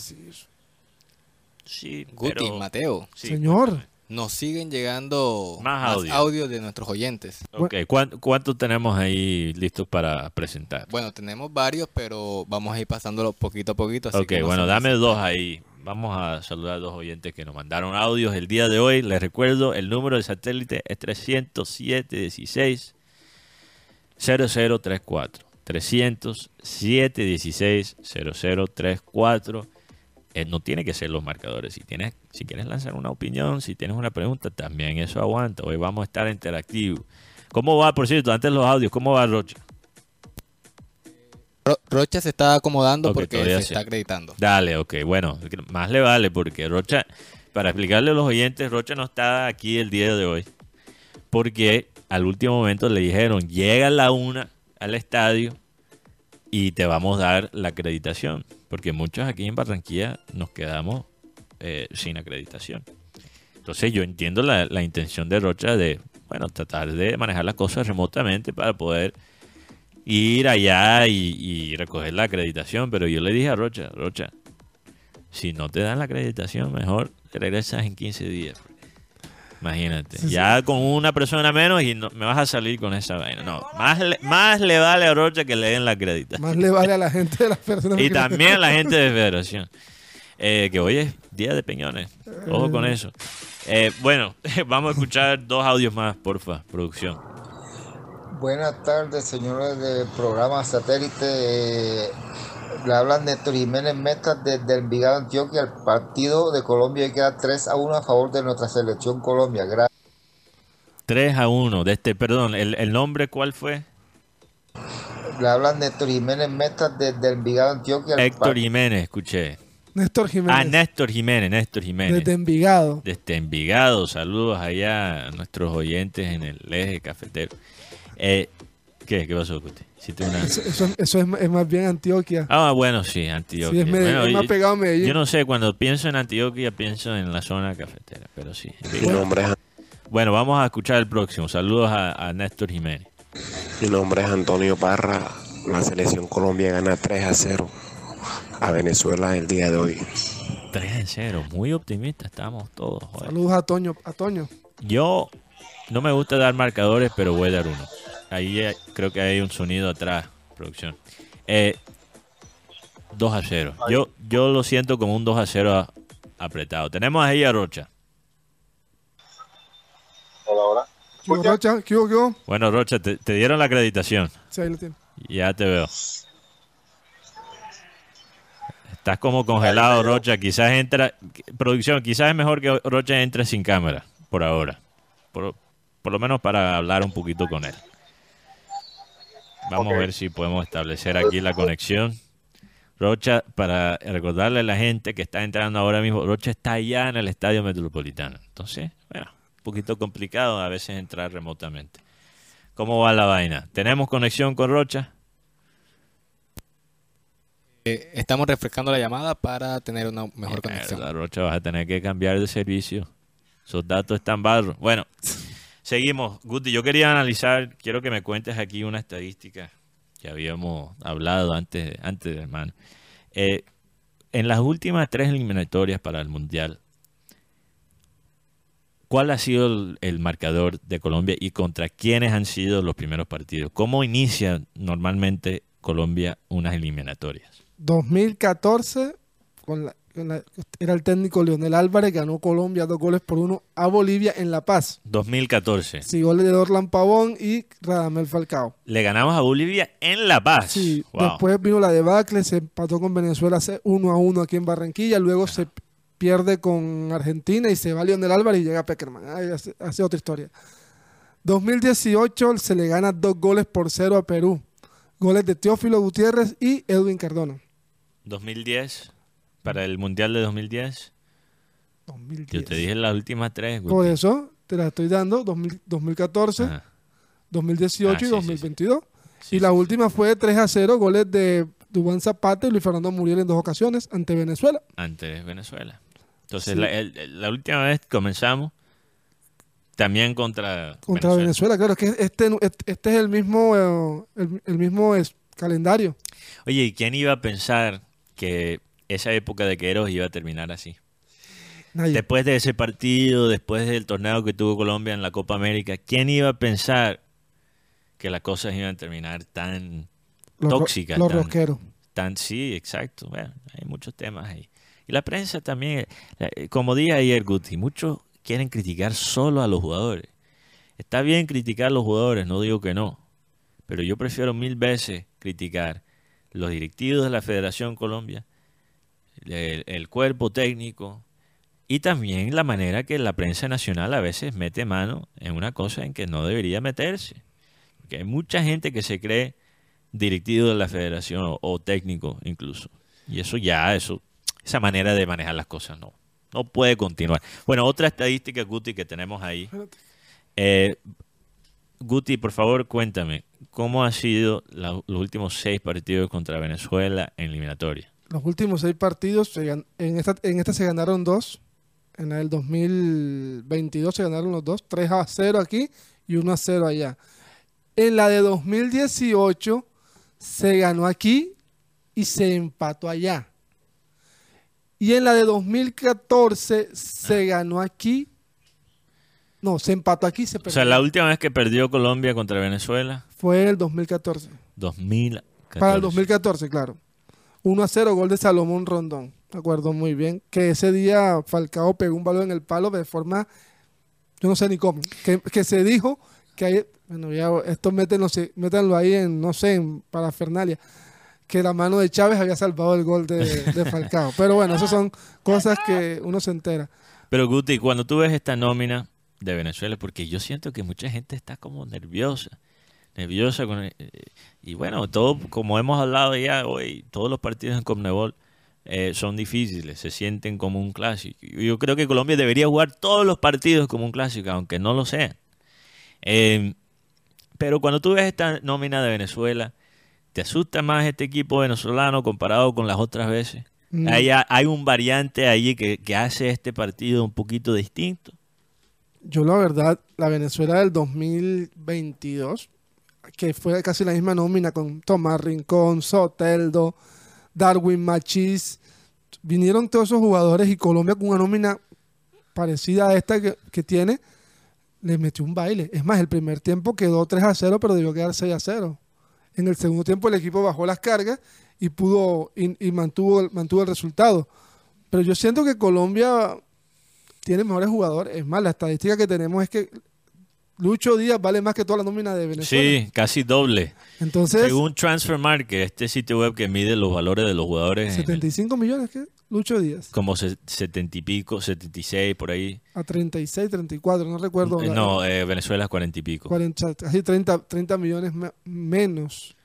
Sí, Guti, pero- Mateo, sí. Señor, nos siguen llegando Más más, audio. audios de nuestros oyentes. Ok, ¿cuán- ¿cuántos tenemos ahí listos para presentar? Bueno, tenemos varios, pero vamos a ir pasándolo poquito a poquito. Así ok, que no bueno, dame dos ahí. Vamos a saludar a dos oyentes que nos mandaron audios el día de hoy. Les recuerdo, el número de satélite es 307 16 0034. 307 16 0034. Eh, no tiene que ser los marcadores. Si tienes, si quieres lanzar una opinión, si tienes una pregunta, también eso aguanta. Hoy vamos a estar interactivos. ¿Cómo va, por cierto, antes los audios, cómo va Rocha? Ro- Rocha se está acomodando porque se sí. está acreditando. Dale, ok, bueno, más le vale porque Rocha, para explicarle a los oyentes, Rocha no está aquí el día de hoy porque al último momento le dijeron, llega a la una al estadio y te vamos a dar la acreditación, porque muchos aquí en Barranquilla nos quedamos eh, sin acreditación. Entonces yo entiendo la, la intención de Rocha de, bueno, tratar de manejar las cosas remotamente para poder ir allá y, y recoger la acreditación, pero yo le dije a Rocha, Rocha, si no te dan la acreditación, mejor regresas en 15 días. Imagínate, Sí, sí. ya con una persona menos y no, me vas a salir con esa vaina. No, más le, más le vale a Rocha que le den la acreditación. más le vale a la gente de las personas. Y también a la gente de Federación. Eh, que hoy es día de peñones. Ojo con eso. Eh, bueno, vamos a escuchar dos audios más, porfa, producción. Buenas tardes, señores del programa Satélite. Le hablan Néstor Jiménez Meta desde Envigado, Antioquia. El partido de Colombia queda 3 a 1 a favor de nuestra selección Colombia. Gracias. 3 a 1. De este, perdón, ¿el, el nombre cuál fue? Le hablan Néstor Jiménez Meta desde Envigado, Antioquia. Héctor Jiménez, escuché. Néstor Jiménez. Ah, Néstor Jiménez, Néstor Jiménez. Desde Envigado. Desde Envigado, saludos allá a nuestros oyentes en el eje cafetero. Eh, ¿Qué? ¿Qué pasó, Cuti? ¿Hiciste una- Eso, eso- eso es, es más bien Antioquia. Ah, bueno, sí, Antioquia. Sí, es, Medellín, Bueno, es más pegado a Medellín. Yo no sé, cuando pienso en Antioquia pienso en la zona cafetera, pero sí. Mi nombre es, Bueno, vamos a escuchar el próximo. Saludos a, a Néstor Jiménez. mi nombre es Antonio Parra. La selección Colombia gana 3 a 0 a Venezuela el día de hoy. 3 en 0, muy optimistas estamos todos. joder. Saludos a Toño. A Toño. Yo no me gusta dar marcadores, pero voy a dar uno. Ahí eh, creo que hay un sonido atrás, producción. Eh, 2 a 0. Yo, yo lo siento como un 2 a 0 a- apretado. Tenemos ahí a Rocha. Hola, hola. ¿Qué hubo, Rocha? ¿Qué hubo, qué hubo? Bueno, Rocha, te, te dieron la acreditación. Sí, ahí lo tiene. Ya te veo. Estás como congelado, Rocha. Quizás entra. Producción, quizás es mejor que Rocha entre sin cámara, por ahora. Por, por lo menos para hablar un poquito con él. Vamos a ver si podemos establecer aquí la conexión. Rocha, para recordarle a la gente que está entrando ahora mismo, Rocha está allá en el Estadio Metropolitano. Entonces, bueno, un poquito complicado a veces entrar remotamente. ¿Cómo va la vaina? ¿Tenemos conexión con Rocha? Eh, estamos refrescando la llamada para tener una mejor conexión. Rocha, vas a tener que cambiar de servicio. Esos datos están barros. Bueno, seguimos. Guti, yo quería analizar, quiero que me cuentes aquí una estadística que habíamos hablado antes, antes hermano. Eh, en las últimas tres eliminatorias para el Mundial, ¿cuál ha sido el, el marcador de Colombia y contra quiénes han sido los primeros partidos? ¿Cómo inicia normalmente Colombia unas eliminatorias? 2014, con la- era el técnico Leonel Álvarez, ganó Colombia dos goles por uno a Bolivia en La Paz. 2014. Sí, goles de Dorlan Pavón y Radamel Falcao. Le ganamos a Bolivia en La Paz. Sí, Wow. después vino la debacle, se empató con Venezuela 1 a 1 aquí en Barranquilla, luego se pierde con Argentina y se va Leonel Álvarez y llega Peckerman. Ay, hace, hace otra historia. 2018 se le gana dos goles por cero a Perú. Goles de Teófilo Gutiérrez y Edwin Cardona. 2010, para el Mundial de 2010. 2010. Yo te dije las últimas tres. Guti. Por eso te la estoy dando, 2000 2014, Ajá. 2018 Ah, sí, y sí, 2022. Sí, y la sí, sí. última fue de 3 a 0, goles de Dubán Zapata y Luis Fernando Muriel en dos ocasiones ante Venezuela. Ante Venezuela. Entonces, Sí. la, el- la última vez comenzamos también contra, Contra Venezuela, claro, es que este, este es el mismo, eh, el, el mismo es- calendario. Oye, ¿y quién iba a pensar que esa época de Queiroz iba a terminar así? Nadie. Después de ese partido, después del torneo que tuvo Colombia en la Copa América, ¿quién iba a pensar que las cosas iban a terminar tan Los tóxicas? los tan- rosqueros. Tan, sí, exacto. Bueno, hay muchos temas ahí. Y la prensa también, eh, como dije ayer, Guti, muchos quieren criticar solo a los jugadores. Está bien criticar a los jugadores, no digo que no, pero yo prefiero mil veces criticar los directivos de la Federación Colombia, el, cuerpo técnico y también la manera que la prensa nacional a veces mete mano en una cosa en que no debería meterse. Porque hay mucha gente que se cree directivo de la federación o, o técnico incluso. Y eso ya, eso, esa manera de manejar las cosas no, no puede continuar. Bueno, otra estadística, Guti, que tenemos ahí. Eh, Guti, por favor, cuéntame, ¿cómo han sido la- los últimos seis partidos contra Venezuela en eliminatoria? Los últimos seis partidos, se en esta, en esta se ganaron dos. En el 2022 se ganaron los dos, 3 a 0 aquí y 1 a 0 allá. En la de 2018 se ganó aquí y se empató allá. Y en la de 2014 se ganó aquí. No, se empató aquí y se O perdió. sea, la última vez que perdió Colombia contra Venezuela, Fue en el 2014. 2014. Para el 2014, claro. 1 a 0, gol de Salomón Rondón. Me acuerdo muy bien. Que ese día Falcao pegó un balón en el palo de forma. Yo no sé ni cómo. Que, se dijo que hay. Bueno, ya esto métenlo, métanlo ahí en, no sé, en parafernalia. Que la mano de Chávez había salvado el gol de, de Falcao. Pero bueno, esas son cosas que uno se entera. Pero Guti, cuando tú ves esta nómina de Venezuela, porque yo siento que mucha gente está como nerviosa, nerviosa con eh, y bueno, todo como hemos hablado ya hoy, todos los partidos en Conmebol eh, son difíciles, se sienten como un clásico. Yo creo que Colombia debería jugar todos los partidos como un clásico, aunque no lo sean. Eh, pero cuando tú ves esta nómina de Venezuela, ¿te asusta más este equipo venezolano comparado con las otras veces? Mm. Hay, hay un variante ahí que, que hace este partido un poquito distinto. Yo la verdad, la Venezuela del 2022, que fue casi la misma nómina con Tomás Rincón, Soteldo, Darwin Machís, vinieron todos esos jugadores y Colombia con una nómina parecida a esta que, tiene, le metió un baile. Es más, el primer tiempo quedó 3 a 0, pero debió quedar 6 a 0. En el segundo tiempo el equipo bajó las cargas y pudo y mantuvo, mantuvo el resultado. Pero yo siento que Colombia tiene mejores jugadores. Es más, la estadística que tenemos es que Lucho Díaz vale más que toda la nómina de Venezuela. Sí, casi doble. Entonces, Según Transfer Market, este sitio web que mide los valores de los jugadores, en- 75 millones, ¿qué? Lucho Díaz. como se- 70 y pico, 76 por ahí. A 36, 34, no recuerdo. Eh, No, eh, Venezuela es 40 y pico. 40, casi 30, 30 millones me- menos.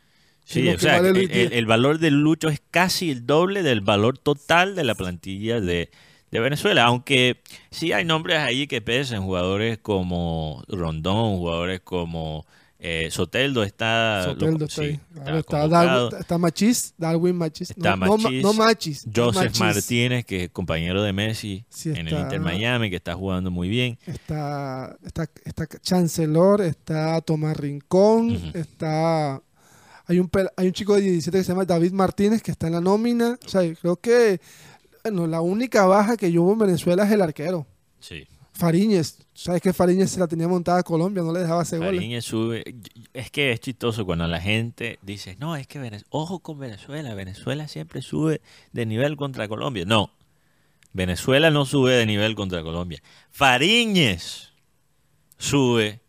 de Sí, o sea, vale el, Luis Díaz. el- el valor del Lucho es casi el doble del valor total de la plantilla de, de Venezuela. Aunque sí hay nombres ahí que pesan, jugadores como Rondón, jugadores como eh, Soteldo está, Soteldo lo- está sí, ahí. está está, convocado. Darwin, está Machis, Darwin Machis. Está no, no Ma- Machis, no Machis. no Joseph Machis. Martínez, que es compañero de Messi Sí, en el Inter Miami, que está jugando muy bien. Está, está, está Chancellor, está Tomás Rincón, está... Hay un, hay un chico de 17 que se llama David Martínez que está en la nómina. O sea, creo que bueno, la única baja que yo hubo en Venezuela es el arquero. Sí. Fariñez. Sabes que Fariñez se la tenía montada a Colombia, no le dejaba hacer goles. Fariñez sube. Es que es chistoso cuando la gente dice, no, es que Venez- ojo con Venezuela, Venezuela siempre sube de nivel contra Colombia. No, Venezuela no sube de nivel contra Colombia. Fariñez sube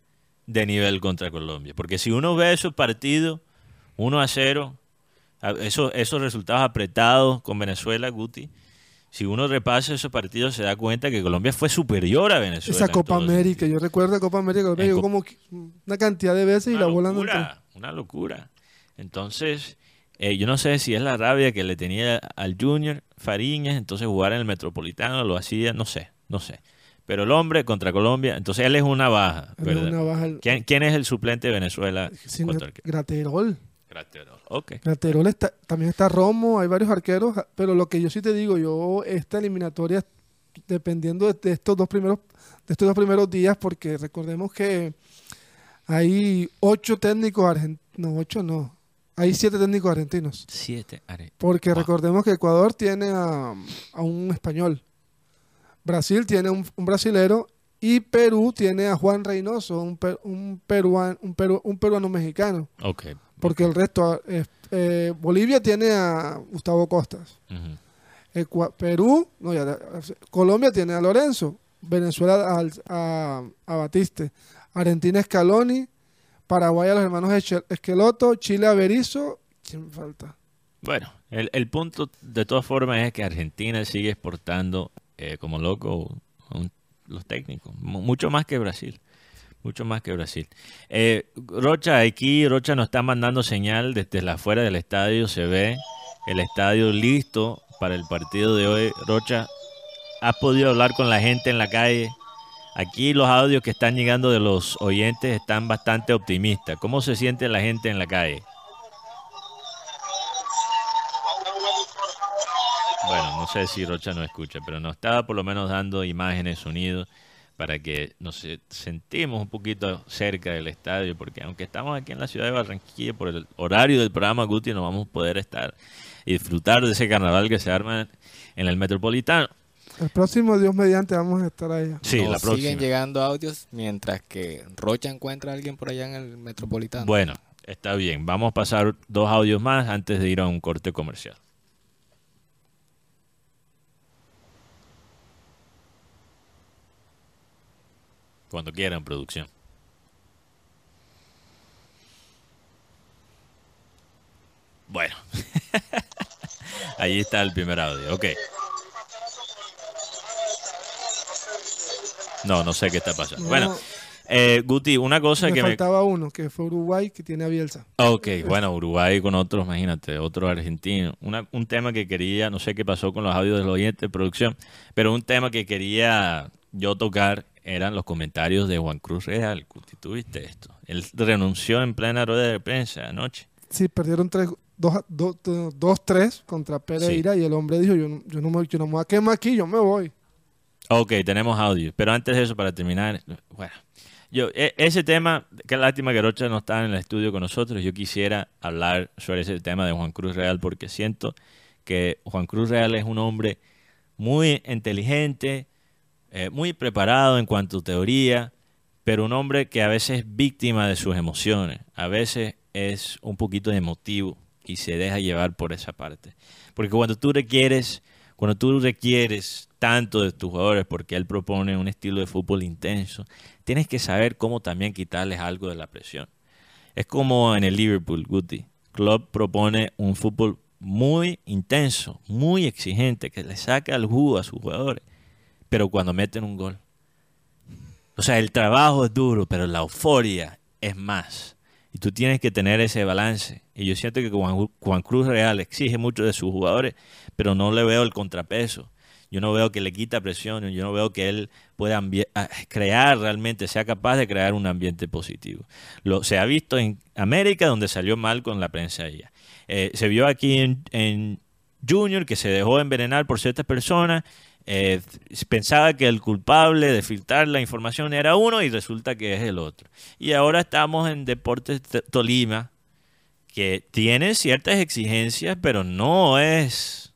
de nivel contra Colombia. Porque si uno ve esos partidos, 1 a 0, a- esos, esos resultados apretados con Venezuela, Guti, si uno repasa esos partidos se da cuenta que Colombia fue superior a Venezuela. Esa Copa América, yo recuerdo Copa América, Colombia llegó como una cantidad de veces y la bola no una locura. Entonces, eh, yo no sé si es la rabia que le tenía al Junior Fariñas, entonces jugar en el Metropolitano lo hacía, no sé, no sé. Pero el hombre contra Colombia, entonces él es una baja. ¿verdad? una baja, el- ¿Quién, quién es el suplente de Venezuela? Sin- Graterol. Ok. Graterol está, también está Romo, hay varios arqueros, pero lo que yo sí te digo, yo esta eliminatoria, dependiendo de, de estos dos primeros, de estos dos primeros días, porque recordemos que hay ocho técnicos argentinos, no, ocho no, hay siete técnicos argentinos. Siete are- Porque Wow. recordemos que Ecuador tiene a, a un español, Brasil tiene un, un brasilero y Perú tiene a Juan Reynoso, un, per- un, peruano, un, peru- un peruano mexicano. Ok. Porque el resto, eh, eh, Bolivia tiene a Gustavo Costas. Ecua- Perú, no, ya, Colombia tiene a Lorenzo. Venezuela a, a Batiste. Argentina Scaloni. Paraguay a los hermanos Esqueloto. Chile a Berizzo. ¿Quién falta? Bueno, el, el punto de todas formas es que Argentina sigue exportando eh, como loco un- los técnicos, mu- mucho más que Brasil, mucho más que Brasil. Eh, Rocha, aquí Rocha nos está mandando señal desde la afuera del estadio, se ve el estadio listo para el partido de hoy. Rocha, ¿has podido hablar con la gente en la calle? Aquí los audios que están llegando de los oyentes están bastante optimistas. ¿Cómo se siente la gente en la calle? Bueno, no sé si Rocha no escucha, pero nos estaba por lo menos dando imágenes, sonidos, para que nos se- sentimos un poquito cerca del estadio, porque aunque estamos aquí en la ciudad de Barranquilla, por el horario del programa Guti, no vamos a poder estar y disfrutar de ese carnaval que se arma en el Metropolitano. El próximo Dios mediante vamos a estar allá. Sí, Nos la próxima. siguen llegando audios mientras que Rocha encuentra a alguien por allá en el Metropolitano. Bueno, está bien. Vamos a pasar dos audios más antes de ir a un corte comercial. Cuando quieran, producción. Bueno, ahí está el primer audio. Ok. No, no sé qué está pasando. No, Bueno, eh, Guti, una cosa me que me, faltaba uno, que fue Uruguay, que tiene a Bielsa. Ok, bueno, Uruguay con otros, imagínate, otro argentino. Una- un tema que quería, no sé qué pasó con los audios de los oyentes de producción, pero un tema que quería yo tocar eran los comentarios de Juan Cruz Real. ¿Tú viste esto? Él renunció en plena rueda de prensa anoche. Sí, perdieron tres, dos, dos, dos, tres contra Pereira y el hombre dijo, yo no, yo, no me, yo no me voy a quemar aquí, yo me voy. Ok, tenemos audio. Pero antes de eso, para terminar, bueno, yo, e- ese tema, qué lástima que Rocha no está en el estudio con nosotros. Yo quisiera hablar sobre ese tema de Juan Cruz Real porque siento que Juan Cruz Real es un hombre muy inteligente, eh, muy preparado en cuanto a teoría, pero un hombre que a veces es víctima de sus emociones, a veces es un poquito emotivo y se deja llevar por esa parte. Porque cuando tú requieres, cuando tú requieres tanto de tus jugadores porque él propone un estilo de fútbol intenso, tienes que saber cómo también quitarles algo de la presión. Es como en el Liverpool, Guti. Klopp propone un fútbol muy intenso, muy exigente, que le saca el jugo a sus jugadores, pero cuando meten un gol. O sea, el trabajo es duro, pero la euforia es más. Y tú tienes que tener ese balance. Y yo siento que Juan, Cruz Real exige mucho de sus jugadores, pero no le veo el contrapeso. Yo no veo que le quita presión, yo no veo que él pueda crear realmente, sea capaz de crear un ambiente positivo. Lo, se ha visto en América, donde salió mal con la prensa ella. Eh, se vio aquí en, en Junior, que se dejó envenenar por ciertas personas eh, pensaba que el culpable de filtrar la información era uno y resulta que es el otro. Y ahora estamos en Deportes Tolima, que tiene ciertas exigencias, pero no es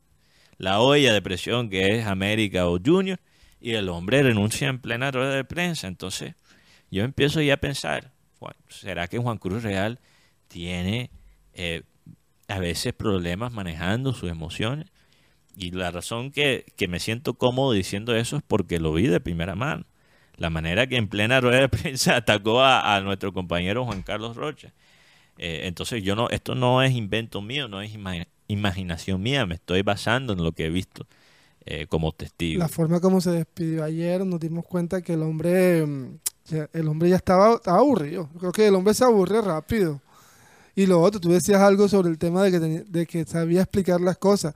la olla de presión que es América o Junior, y el hombre renuncia en plena rueda de prensa. Entonces, yo empiezo ya a pensar, ¿será que Juan Cruz Real tiene eh, a veces problemas manejando sus emociones? Y la razón que, me siento cómodo diciendo eso es porque lo vi de primera mano. La manera que en plena rueda de prensa atacó a, nuestro compañero Juan Carlos Rocha. Eh, entonces yo no, esto no es invento mío, no es imaginación mía, me estoy basando en lo que he visto eh, como testigo. La forma como se despidió ayer, nos dimos cuenta que el hombre, mm, el hombre ya estaba, estaba aburrido. Creo que el hombre se aburre rápido. Y lo otro, tú decías algo sobre el tema de que, de que sabía explicar las cosas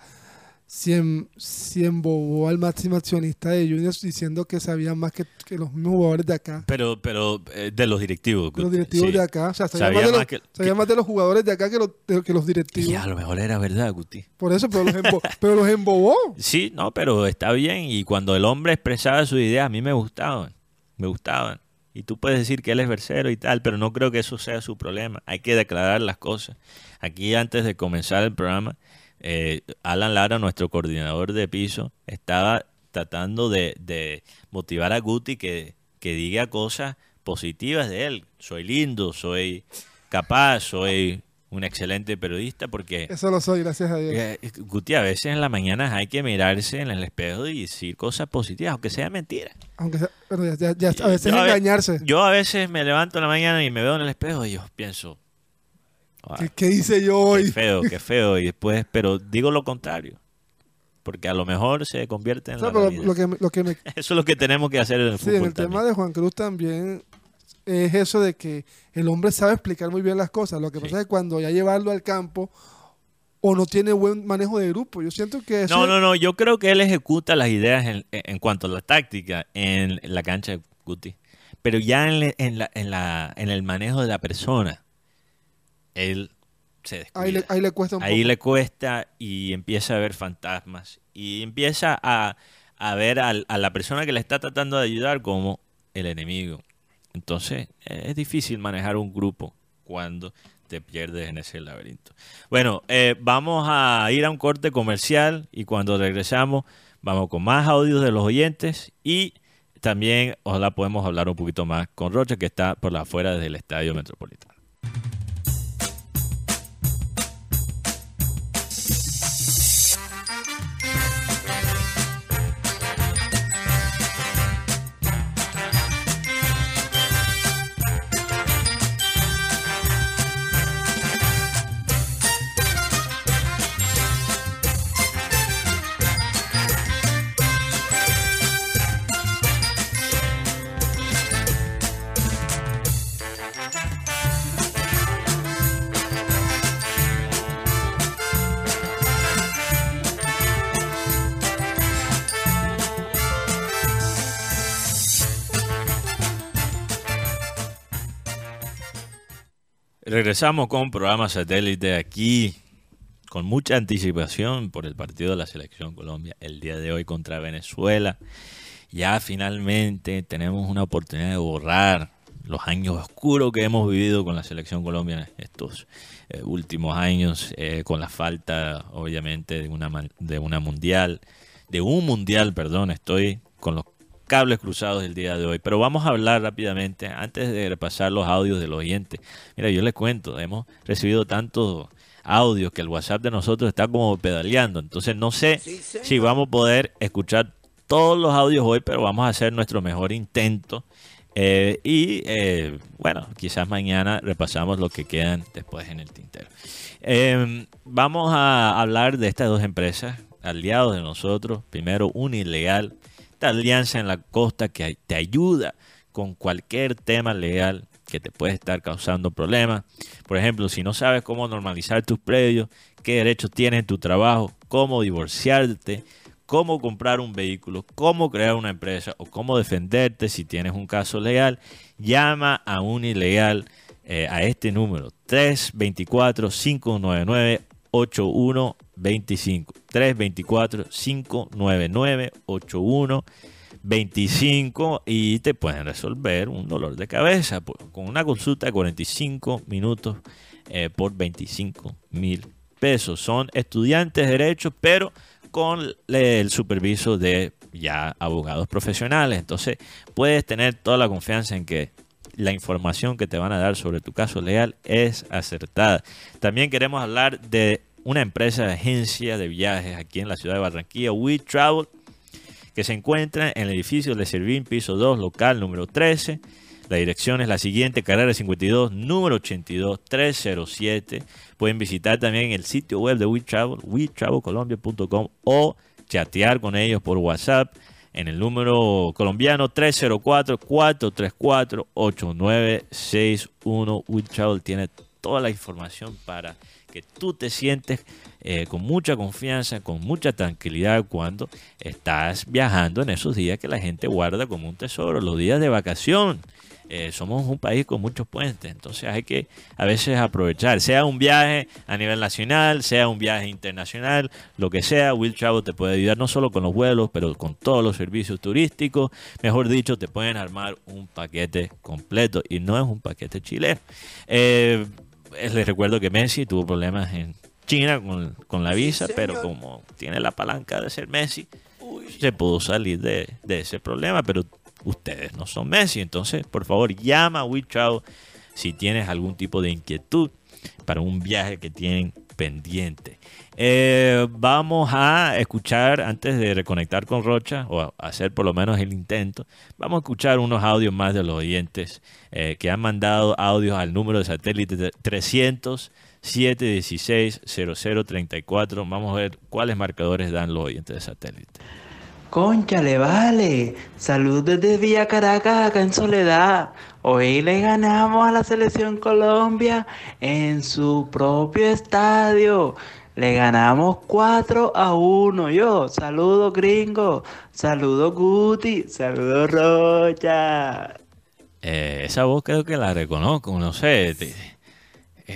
si, em, embobó al máximo accionista de Juniors diciendo que sabía más que, los mismos jugadores de acá. Pero, pero eh, de los directivos. De los directivos de acá. O sea, sabía, más, de los, sabía más, de los, jugadores de acá que, los, que los directivos. Y a lo mejor era verdad, Guti. Por eso, pero los, pero los embobó. Sí, no, pero está bien. Y cuando el hombre expresaba sus ideas, a mí me gustaban. Me gustaban. Y tú puedes decir que él es versero y tal, pero no creo que eso sea su problema. Hay que declarar las cosas. Aquí, antes de comenzar el programa, eh, Alan Lara, nuestro coordinador de piso, estaba tratando de, motivar a Guti que, que diga cosas positivas de él. Soy lindo, soy capaz, soy un excelente periodista porque... Eso lo soy, gracias a Dios. Eh, Guti, a veces en las mañanas hay que mirarse en el espejo y decir cosas positivas, aunque sea mentira. Aunque sea, pero ya, a veces engañarse. yo a veces me levanto en la mañana y me veo en el espejo y yo pienso, ¿Qué, hice yo hoy? Qué feo, qué feo. Y después, pero digo lo contrario. Porque a lo mejor se convierte en la Lo que, lo que Eso es lo que tenemos que hacer en el sí, en el tema de Juan Cruz también es eso de que el hombre sabe explicar muy bien las cosas. Lo que pasa es que cuando ya llevarlo al campo o no tiene buen manejo de grupo. Yo siento que... No, no, no. Yo creo que él ejecuta las ideas en, en cuanto a la táctica en la cancha de Guti. Pero ya en, en, la, en, la, en el manejo de la persona él se descuida. Ahí le, ahí le cuesta un Ahí le cuesta y empieza a ver fantasmas. Y empieza a, a ver a la persona que le está tratando de ayudar como el enemigo. Entonces es difícil manejar un grupo cuando te pierdes en ese laberinto. Bueno, eh, vamos a ir a un corte comercial y cuando regresamos vamos con más audios de los oyentes y también ojalá podemos hablar un poquito más con Rocha que está por la afuera del Estadio Metropolitano. Regresamos con programa satélite aquí con mucha anticipación por el partido de la selección Colombia el día de hoy contra Venezuela. Ya finalmente tenemos una oportunidad de borrar los años oscuros que hemos vivido con la selección Colombia estos eh, últimos años, eh, con la falta obviamente de una, de una mundial, de un mundial, perdón, estoy con los cables cruzados el día de hoy. Pero vamos a hablar rápidamente, antes de repasar los audios del oyente. Mira, yo les cuento, hemos recibido tantos audios que el WhatsApp de nosotros está como pedaleando. Entonces no sé si vamos a poder escuchar todos los audios hoy, pero vamos a hacer nuestro mejor intento. Eh, y eh, bueno, quizás mañana repasamos lo que quedan después en el tintero. Eh, vamos a hablar de estas dos empresas, aliados de nosotros. Primero, Unilegal, alianza en la costa que te ayuda con cualquier tema legal que te puede estar causando problemas. Por ejemplo, si no sabes cómo normalizar tus predios, qué derechos tienes en tu trabajo, cómo divorciarte, cómo comprar un vehículo, cómo crear una empresa o cómo defenderte si tienes un caso legal, llama a Unilegal eh, a este número 324-599-8125. 324-599-8125 y te pueden resolver un dolor de cabeza con una consulta de 45 minutos eh, por 25 mil pesos. Son estudiantes de derecho, pero con el superviso de ya abogados profesionales. Entonces puedes tener toda la confianza en que la información que te van a dar sobre tu caso legal es acertada. También queremos hablar de una empresa de agencia de viajes aquí en la ciudad de Barranquilla, We Travel, que se encuentra en el edificio de Servín, piso 2, local número 13. La dirección es la siguiente, carrera 52, número 82, 307. Pueden visitar también el sitio web de WeTravel, wetravelcolombia.com o chatear con ellos por WhatsApp en el número colombiano 304-434-8961. WeTravel tiene toda la información para que tú te sientes eh, con mucha confianza, con mucha tranquilidad cuando estás viajando en esos días que la gente guarda como un tesoro, los días de vacación. Eh, somos un país con muchos puentes, entonces hay que a veces aprovechar, sea un viaje a nivel nacional, sea un viaje internacional, lo que sea, Will Travel te puede ayudar no solo con los vuelos, pero con todos los servicios turísticos, mejor dicho, te pueden armar un paquete completo y no es un paquete chileno. Eh, les recuerdo que Messi tuvo problemas en China con, con la visa, pero como tiene la palanca de ser Messi, se pudo salir de, de ese problema, pero ustedes no son Messi. Entonces, por favor, llama a WeChaw si tienes algún tipo de inquietud para un viaje que tienen pendiente. Eh, vamos a escuchar, antes de reconectar con Rocha, o hacer por lo menos el intento, vamos a escuchar unos audios más de los oyentes eh, que han mandado audios al número de satélite 300 716 0034. Vamos a ver cuáles marcadores dan los oyentes de satélite. Conchale, vale. Saludos desde Villa Caracas, acá en Soledad. Hoy le ganamos a la selección Colombia en su propio estadio. Le ganamos 4 a 1. Yo, saludo gringo, saludo Guti, saludo Rocha. Eh, esa voz creo que la reconozco, no sé. te-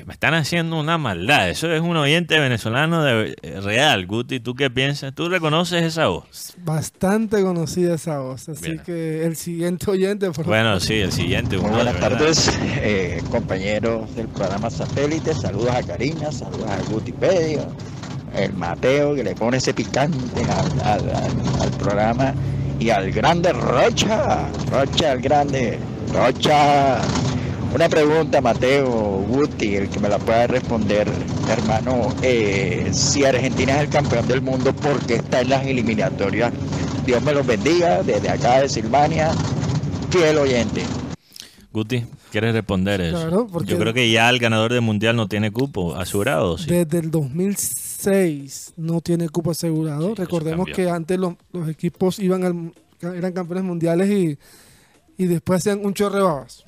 me están haciendo una maldad. Eso es un oyente venezolano de, eh, real. Guti, ¿tú qué piensas? ¿Tú reconoces esa voz? Bastante conocida esa voz. Así Bien. que el siguiente oyente, por Bueno, favor. sí, el siguiente. Muy uno buenas tardes, eh, compañeros del programa Satélite. Saludos a Karina, saludos a Gutipedia, el Mateo que le pone ese picante al, al- al- al programa y al grande Rocha, Rocha, el grande, Rocha. Una pregunta, Mateo, Guti, el que me la pueda responder, hermano. eh, si Argentina es el campeón del mundo, ¿por qué está en las eliminatorias? Dios me los bendiga, desde acá de Silvania, fiel oyente. Guti, ¿quieres responder eso? Claro, porque- Yo creo que ya el ganador del mundial no tiene cupo asegurado. ¿sí? Desde el 2006 no tiene cupo asegurado. Recordemos que antes los, los equipos iban al, eran campeones mundiales y, y después hacían un chorre babas.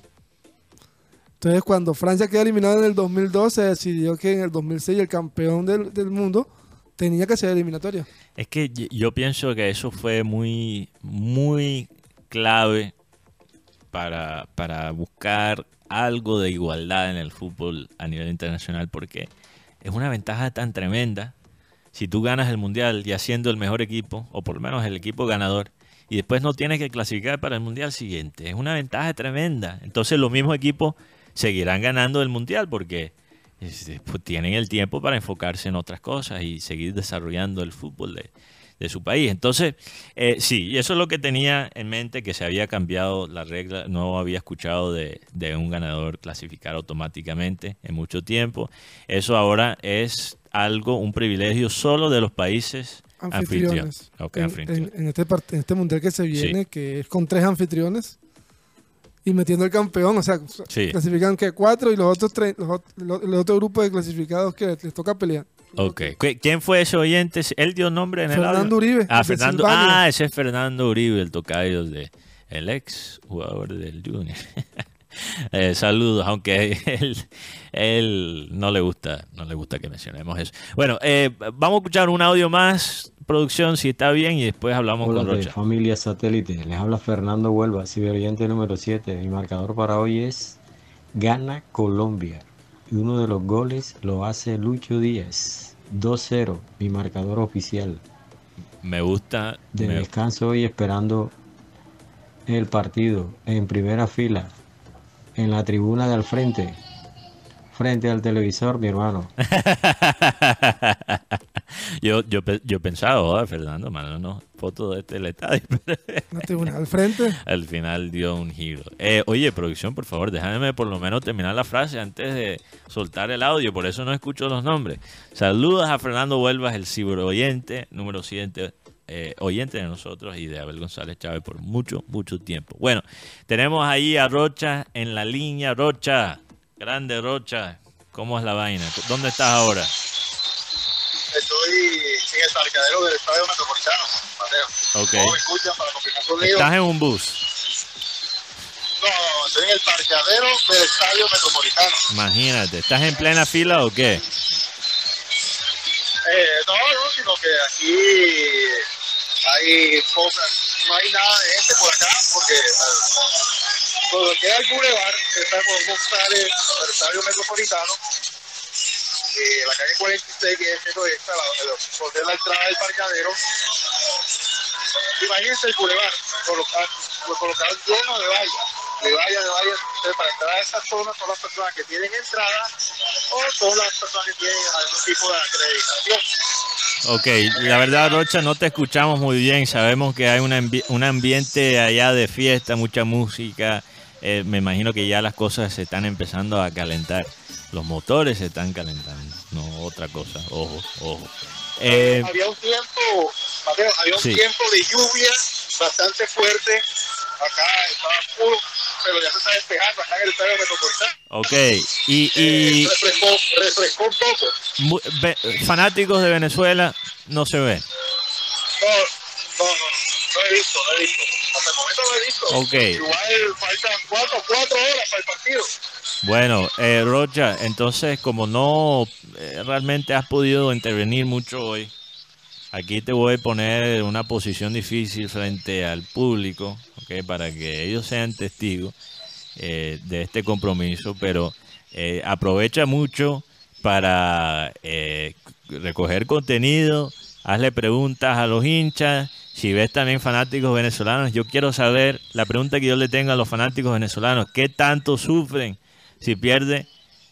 Entonces, cuando Francia quedó eliminada en el 2002, se decidió que en el 2006 el campeón del, del mundo tenía que ser eliminatoria. Es que yo pienso que eso fue muy, muy clave para, para buscar algo de igualdad en el fútbol a nivel internacional, porque es una ventaja tan tremenda si tú ganas el mundial ya siendo el mejor equipo, o por lo menos el equipo ganador, y después no tienes que clasificar para el mundial siguiente. Es una ventaja tremenda. Entonces los mismos equipos seguirán ganando el mundial porque pues, tienen el tiempo para enfocarse en otras cosas y seguir desarrollando el fútbol de, de su país. Entonces, eh, sí, y eso es lo que tenía en mente, que se había cambiado la regla, no había escuchado de, de un ganador clasificar automáticamente en mucho tiempo. Eso ahora es algo, un privilegio solo de los países anfitriones. Ok, en, anfitrión. en- en este, en este mundial que se viene, que es con tres anfitriones. Y metiendo el campeón, o sea, Sí. clasifican que cuatro y los otros tres, los, los- el otro grupo de clasificados que les, les toca pelear. Ok. ¿Qui- ¿Quién fue ese oyente? ¿Él dio nombre en el Fernando? Uribe, Ah, Fernando. Silvania. Ah, ese es Fernando Uribe, el tocayo de el ex jugador del Junior. Eh, saludos, aunque él, él no le gusta, no le gusta que mencionemos eso. Bueno, eh, vamos a escuchar un audio más, producción, si está bien, y después hablamos Hola con Rocha. familia satélite, les habla Fernando Huelva, ciberiente número 7. Mi marcador para hoy es gana Colombia. Y uno de los goles lo hace Lucho Díaz. 2-0, mi marcador oficial. Me gusta. De me- descanso hoy esperando el partido en primera fila, en la tribuna de al frente, frente al televisor, mi hermano. yo, yo, yo pensaba, "Oh, Fernando, no foto de este estadio. La tribuna al frente. Al final dio un giro. Eh, oye, producción, por favor, déjame por lo menos terminar la frase antes de soltar el audio, por eso no escucho los nombres. Saludos a Fernando Huelvas, el ciberoyente, número 7, eh, oyente de nosotros y de Abel González Chávez por mucho, mucho tiempo. Bueno, tenemos ahí a Rocha en la línea. Rocha, grande Rocha, ¿cómo es la vaina? ¿Dónde estás ahora? Estoy en el parqueadero del Estadio Metropolitano, Mateo. Ok. ¿Cómo me escuchan para confirmar sonido? Estás en un bus, No, estoy en el parqueadero del Estadio Metropolitano. imagínate. ¿Estás en plena fila o qué? Eh, no, no, sino que aquí hay pocas, no hay nada de gente por acá, porque eh, que es el Boulevard, está por González, el Estadio Metropolitano, eh, la calle 46, que es siendo esta, la, por la entrada del parqueadero. Imagínense el Boulevard, colocar, colocar lleno de vallas, de vallas, de vallas. Para entrar a esa zona son las personas que tienen entrada o son las personas que tienen algún tipo de acreditación. Ok, la verdad, Rocha, no te escuchamos muy bien. Sabemos que hay un ambiente allá de fiesta, mucha música. Eh, me imagino que ya las cosas se están empezando a calentar. Los motores se están calentando, no otra cosa. Ojo, ojo. Eh, había un tiempo, Mateo, había un Sí. tiempo de lluvia bastante fuerte. Acá estaba puro, pero ya se está despejando acá en el estadio metropolitano. ok, y, y Refrescó, refrescó un poco. ve- fanáticos de Venezuela no se ven. No, no, no, no he visto, no he visto. Hasta el momento no he visto. Ok. Igual faltan cuatro, cuatro horas partido. Bueno, eh, Rocha, entonces como no eh, realmente has podido intervenir mucho hoy, aquí te voy a poner en una posición difícil frente al público, ¿ok? para que ellos sean testigos eh, de este compromiso, pero eh, aprovecha mucho para eh, recoger contenido, hazle preguntas a los hinchas, si ves también fanáticos venezolanos, yo quiero saber, la pregunta que yo le tengo a los fanáticos venezolanos, ¿qué tanto sufren si pierde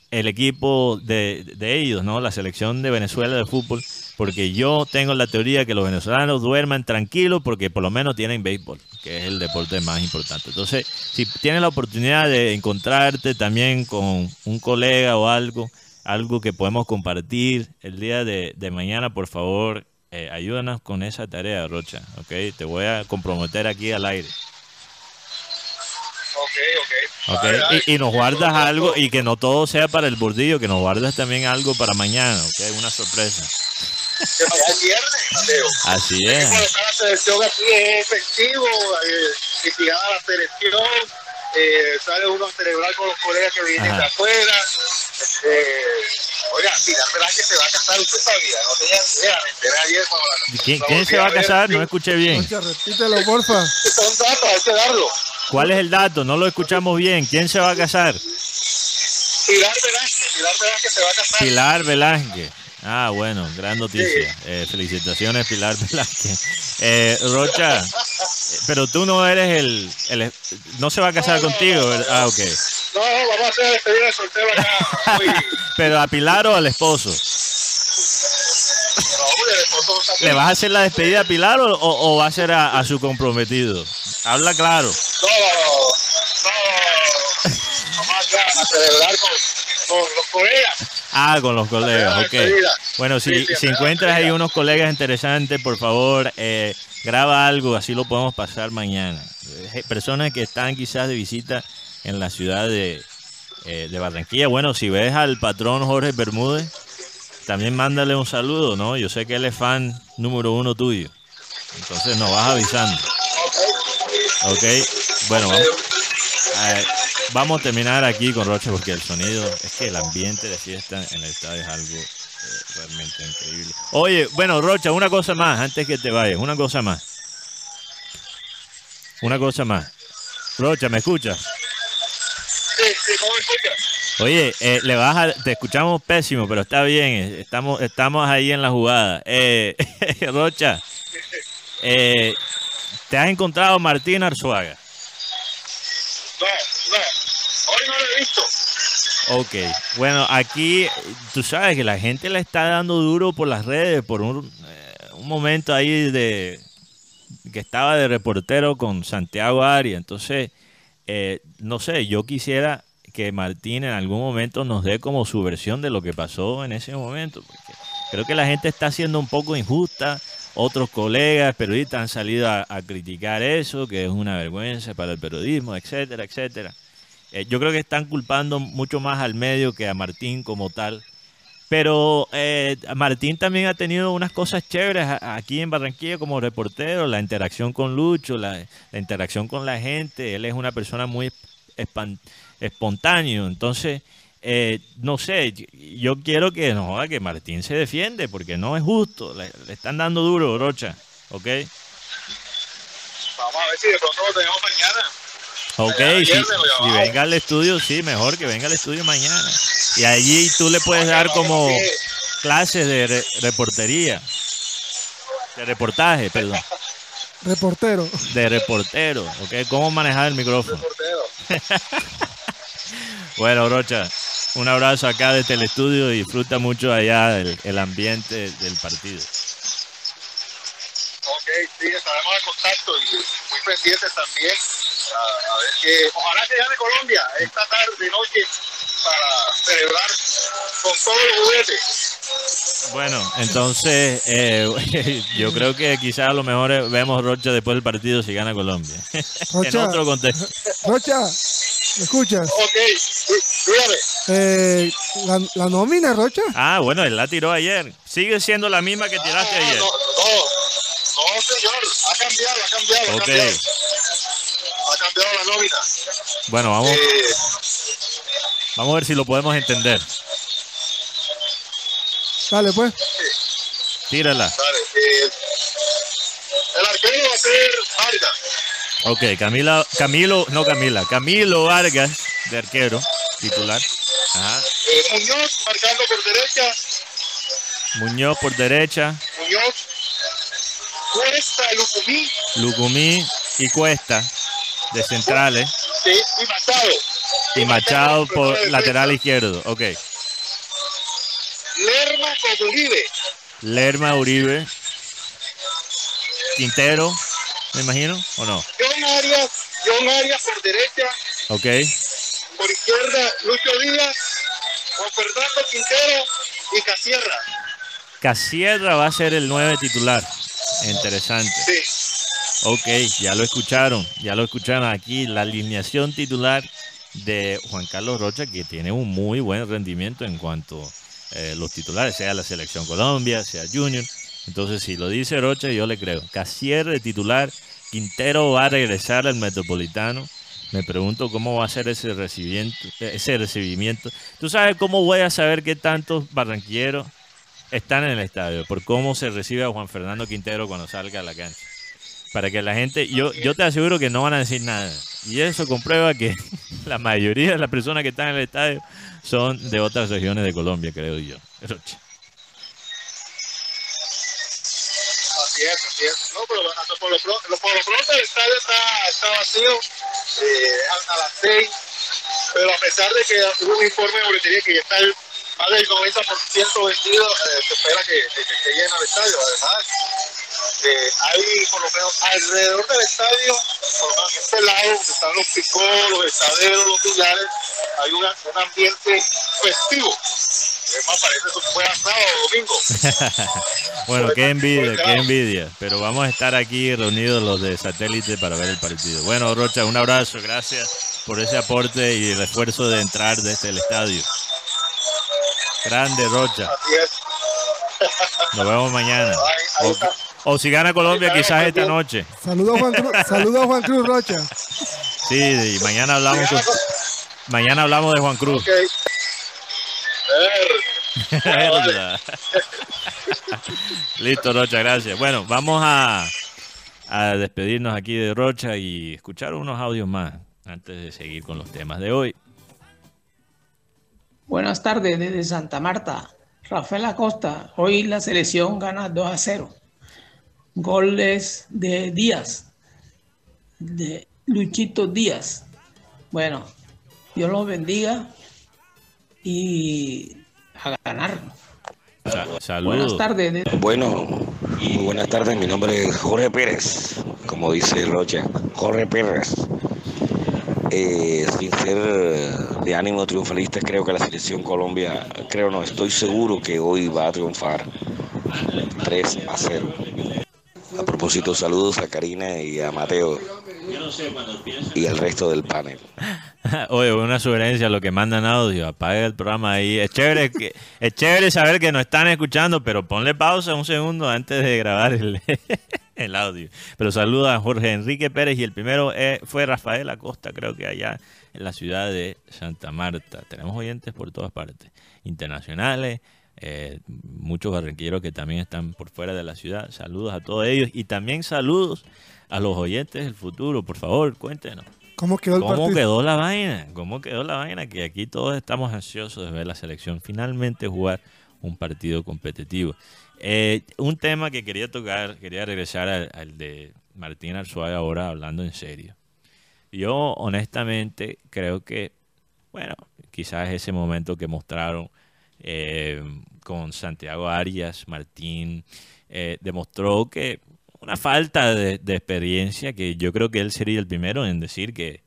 el equipo de, de ellos, ¿no? La selección de Venezuela de fútbol, porque yo tengo la teoría que los venezolanos duerman tranquilos porque por lo menos tienen béisbol, que es el deporte más importante. Entonces, si tienes la oportunidad de encontrarte también con un colega o algo, algo que podemos compartir el día de, de mañana, por favor, eh, ayúdanos con esa tarea, Rocha, ¿ok? Te voy a comprometer aquí al aire. Ok, ok. Ok, Dale, dale. Y, y nos guardas algo y que no todo sea para el bordillo, que nos guardas también algo para mañana, ok, una sorpresa. Que mañana es viernes, Mateo. Así es. la selección aquí es efectivo, eh, gana la selección, eh, sale uno a celebrar con los colegas que vienen de afuera. Eh, oiga, Pilar Velázquez se va a casar, usted sabía, no tenía ni idea, me enteré ayer cuando la ¿Quién, quién se va a casar? No escuché bien. Rocha, repítelo, porfa. Son datos, hay que darlo. ¿Cuál es el dato? No lo escuchamos bien. ¿Quién se va a casar? Pilar Velázquez, Pilar Velázquez se va a casar. Pilar Velázquez. Ah, bueno, gran noticia. Eh, felicitaciones, Pilar Velázquez. Eh, Rocha, eh, pero tú no eres el, el- No se va a casar contigo, ¿verdad? Ah, ok. No, no, vamos a hacer despedida de soltero acá. Pero a Pilar o al esposo. no, no. ¿Le vas a hacer la despedida a Pilar o, o- o va a ser a, a su comprometido? Habla claro. No, no, no, vamos a celebrar con, con los colegas. Ah, con los colegas, ok. Bueno, si, encuentras ahí unos colegas interesantes, por favor, eh, graba algo, así lo podemos pasar mañana. Eh, Personas que están quizás de visita en la ciudad de, eh, de Barranquilla. Bueno, si ves al patrón Jorge Bermúdez, también mándale un saludo, ¿no? Yo sé que él es fan número uno tuyo. Entonces nos vas avisando. Ok, bueno, vamos, eh, vamos a terminar aquí con Rocha porque el sonido, es que el ambiente de fiesta en el estadio es algo eh, realmente increíble. Oye, bueno, Rocha, una cosa más antes que te vayas, una cosa más. Una cosa más. Rocha, ¿me escuchas? Sí, sí, ¿cómo me escuchas? Oye, eh, le vas a- te escuchamos pésimo, pero está bien, eh, estamos, estamos ahí en la jugada. Eh, Rocha, ¿te has encontrado Martín Arzuaga? No. Hoy no lo he visto. Ok, bueno, aquí tú sabes que la gente le está dando duro por las redes por un, eh, un momento ahí de que estaba de reportero con Santiago Arias. Entonces, eh, no sé, yo quisiera que Martín en algún momento nos dé como su versión de lo que pasó en ese momento. Porque creo que la gente está siendo un poco injusta. Otros colegas periodistas han salido a, criticar eso, que es una vergüenza para el periodismo, etcétera, etcétera. Eh, yo creo que están culpando mucho más al medio que a Martín como tal. Pero eh, Martín también ha tenido unas cosas chéveres aquí en Barranquilla como reportero, la interacción con Lucho, la, interacción con la gente. Él es una persona muy espan- espontáneo. Entonces, eh, no sé, yo- quiero que no joda, que Martín se defiende porque no es justo. Le, le están dando duro, Rocha. ¿Ok? Vamos a ver si de pronto lo tenemos mañana. Ok, si, si venga al estudio, sí, mejor que venga al estudio mañana. Y allí tú le puedes dar como clases de re- reportería, de reportaje, perdón, Reportero. de reportero, ¿ok? ¿Cómo manejar el micrófono? Bueno, Rocha, un abrazo acá desde el estudio y disfruta mucho allá el, ambiente del partido. Ok, sí, estaremos en contacto y muy pendientes también. A, a ver que, ojalá que gane Colombia esta tarde, noche, para celebrar con todos los juguetes. Bueno, entonces eh, yo creo que quizás a lo mejor eh, vemos Rocha después del partido si gana Colombia. en Rocha. otro contexto. Rocha, ¿me escuchas? Ok, dígame. Eh, la, la nómina, Rocha. Ah, bueno, él la tiró ayer. Sigue siendo la misma que tiraste ayer. No, no, señor, ha cambiado, ha cambiado, ha cambiado. Ha cambiado la nómina. Bueno, vamos, Eh, vamos a ver si lo podemos entender. Dale, pues. Tírala. dale, eh, el arquero va a ser Vargas. Ok, Camila, Camilo, no Camila, Camilo Vargas, de arquero, titular. Ajá. Eh, Muñoz marcando por derecha. Muñoz por derecha, Muñoz. Cuesta, Lucumí. Lucumí y Cuesta, de centrales. Sí, y Machado. Y Machado por lateral izquierdo. Ok. Lerma con Uribe. Lerma Uribe. Quintero, me imagino, ¿o no? John Arias. John Arias por derecha. Ok. Por izquierda, Lucho Díaz. Juan Fernando Quintero y Casierra. Casierra va a ser el 9 titular. Interesante. Sí. Ok, ya lo escucharon, ya lo escucharon aquí, la alineación titular de Juan Carlos Rocha, que tiene un muy buen rendimiento en cuanto a los titulares, sea la Selección Colombia, sea Junior. Entonces, si lo dice Rocha, yo le creo. Casier de titular, Quintero va a regresar al Metropolitano. Me pregunto cómo va a ser ese recibimiento, ese recibimiento. ¿Tú sabes cómo voy a saber qué tantos barranquilleros están en el estadio? Por cómo se recibe a Juan Fernando Quintero cuando salga a la cancha. Para que la gente, yo, yo te aseguro que no van a decir nada. Y eso comprueba que la mayoría de las personas que están en el estadio son de otras regiones de Colombia, creo yo. Así es, así es. No, pero hasta por lo pronto, por lo pronto el estadio está, está vacío eh, a, a las seis. Pero a pesar de que hubo un informe de boletería que ya está el, más del 90% vendido, eh, se espera que, que, que el estadio. Además, eh, hay por lo menos alrededor del estadio, por este lado, donde están los picos, los estaderos, los pilares, hay una- un ambiente festivo. Es más, parece que fue sábado o domingo. bueno, qué envidia, qué envidia. Pero vamos a estar aquí reunidos los de satélite para ver el partido. Bueno, Rocha, un abrazo, gracias por ese aporte y el esfuerzo de entrar desde el estadio. Grande, Rocha. Así es. Nos vemos mañana. Ahí- ahí O, si gana Colombia, quizás esta noche. Saludos a Juan Cruz, saludos Juan Cruz Rocha. Sí, y mañana hablamos con- mañana hablamos de Juan Cruz. Er. Listo, Rocha, gracias. Bueno, vamos a, a despedirnos aquí de Rocha y escuchar unos audios más antes de seguir con los temas de hoy. Buenas tardes desde Santa Marta. Rafael Acosta, hoy la selección gana 2 a 0. Goles de Díaz, de Luchito Díaz. Bueno, Dios los bendiga y a ganar. Sa- Buenas saludos. tardes. de- Bueno, muy buenas tardes. Mi nombre es Jorge Pérez, como dice Rocha. Jorge Pérez. Eh, sin ser eh, de ánimo triunfalista, creo que la selección Colombia, creo no, estoy seguro que hoy va a triunfar 3 a 0. A propósito, saludos a Karina y a Mateo y al resto del panel. Oye, una sugerencia, lo que mandan audio, apaga el programa ahí. Es chévere, que, es chévere saber que nos están escuchando, pero ponle pausa un segundo antes de grabar el, el audio. Pero saluda a Jorge Enrique Pérez y el primero eh, fue Rafael Acosta, creo que allá en la ciudad de Santa Marta. Tenemos oyentes por todas partes, internacionales, eh, muchos barranquilleros que también están por fuera de la ciudad. Saludos a todos ellos y también saludos a los oyentes del futuro. Por favor, cuéntenos. ¿Cómo quedó el ¿Cómo partido? quedó la vaina? ¿Cómo quedó la vaina? Que aquí todos estamos ansiosos de ver la selección finalmente jugar un partido competitivo. Eh, un tema que quería tocar, quería regresar al, al de Martín Arzuaga ahora hablando en serio. Yo honestamente creo que, bueno, quizás ese momento que mostraron eh, con Santiago Arias, Martín, eh, demostró que una falta de, experiencia, que yo creo que él sería el primero en decir que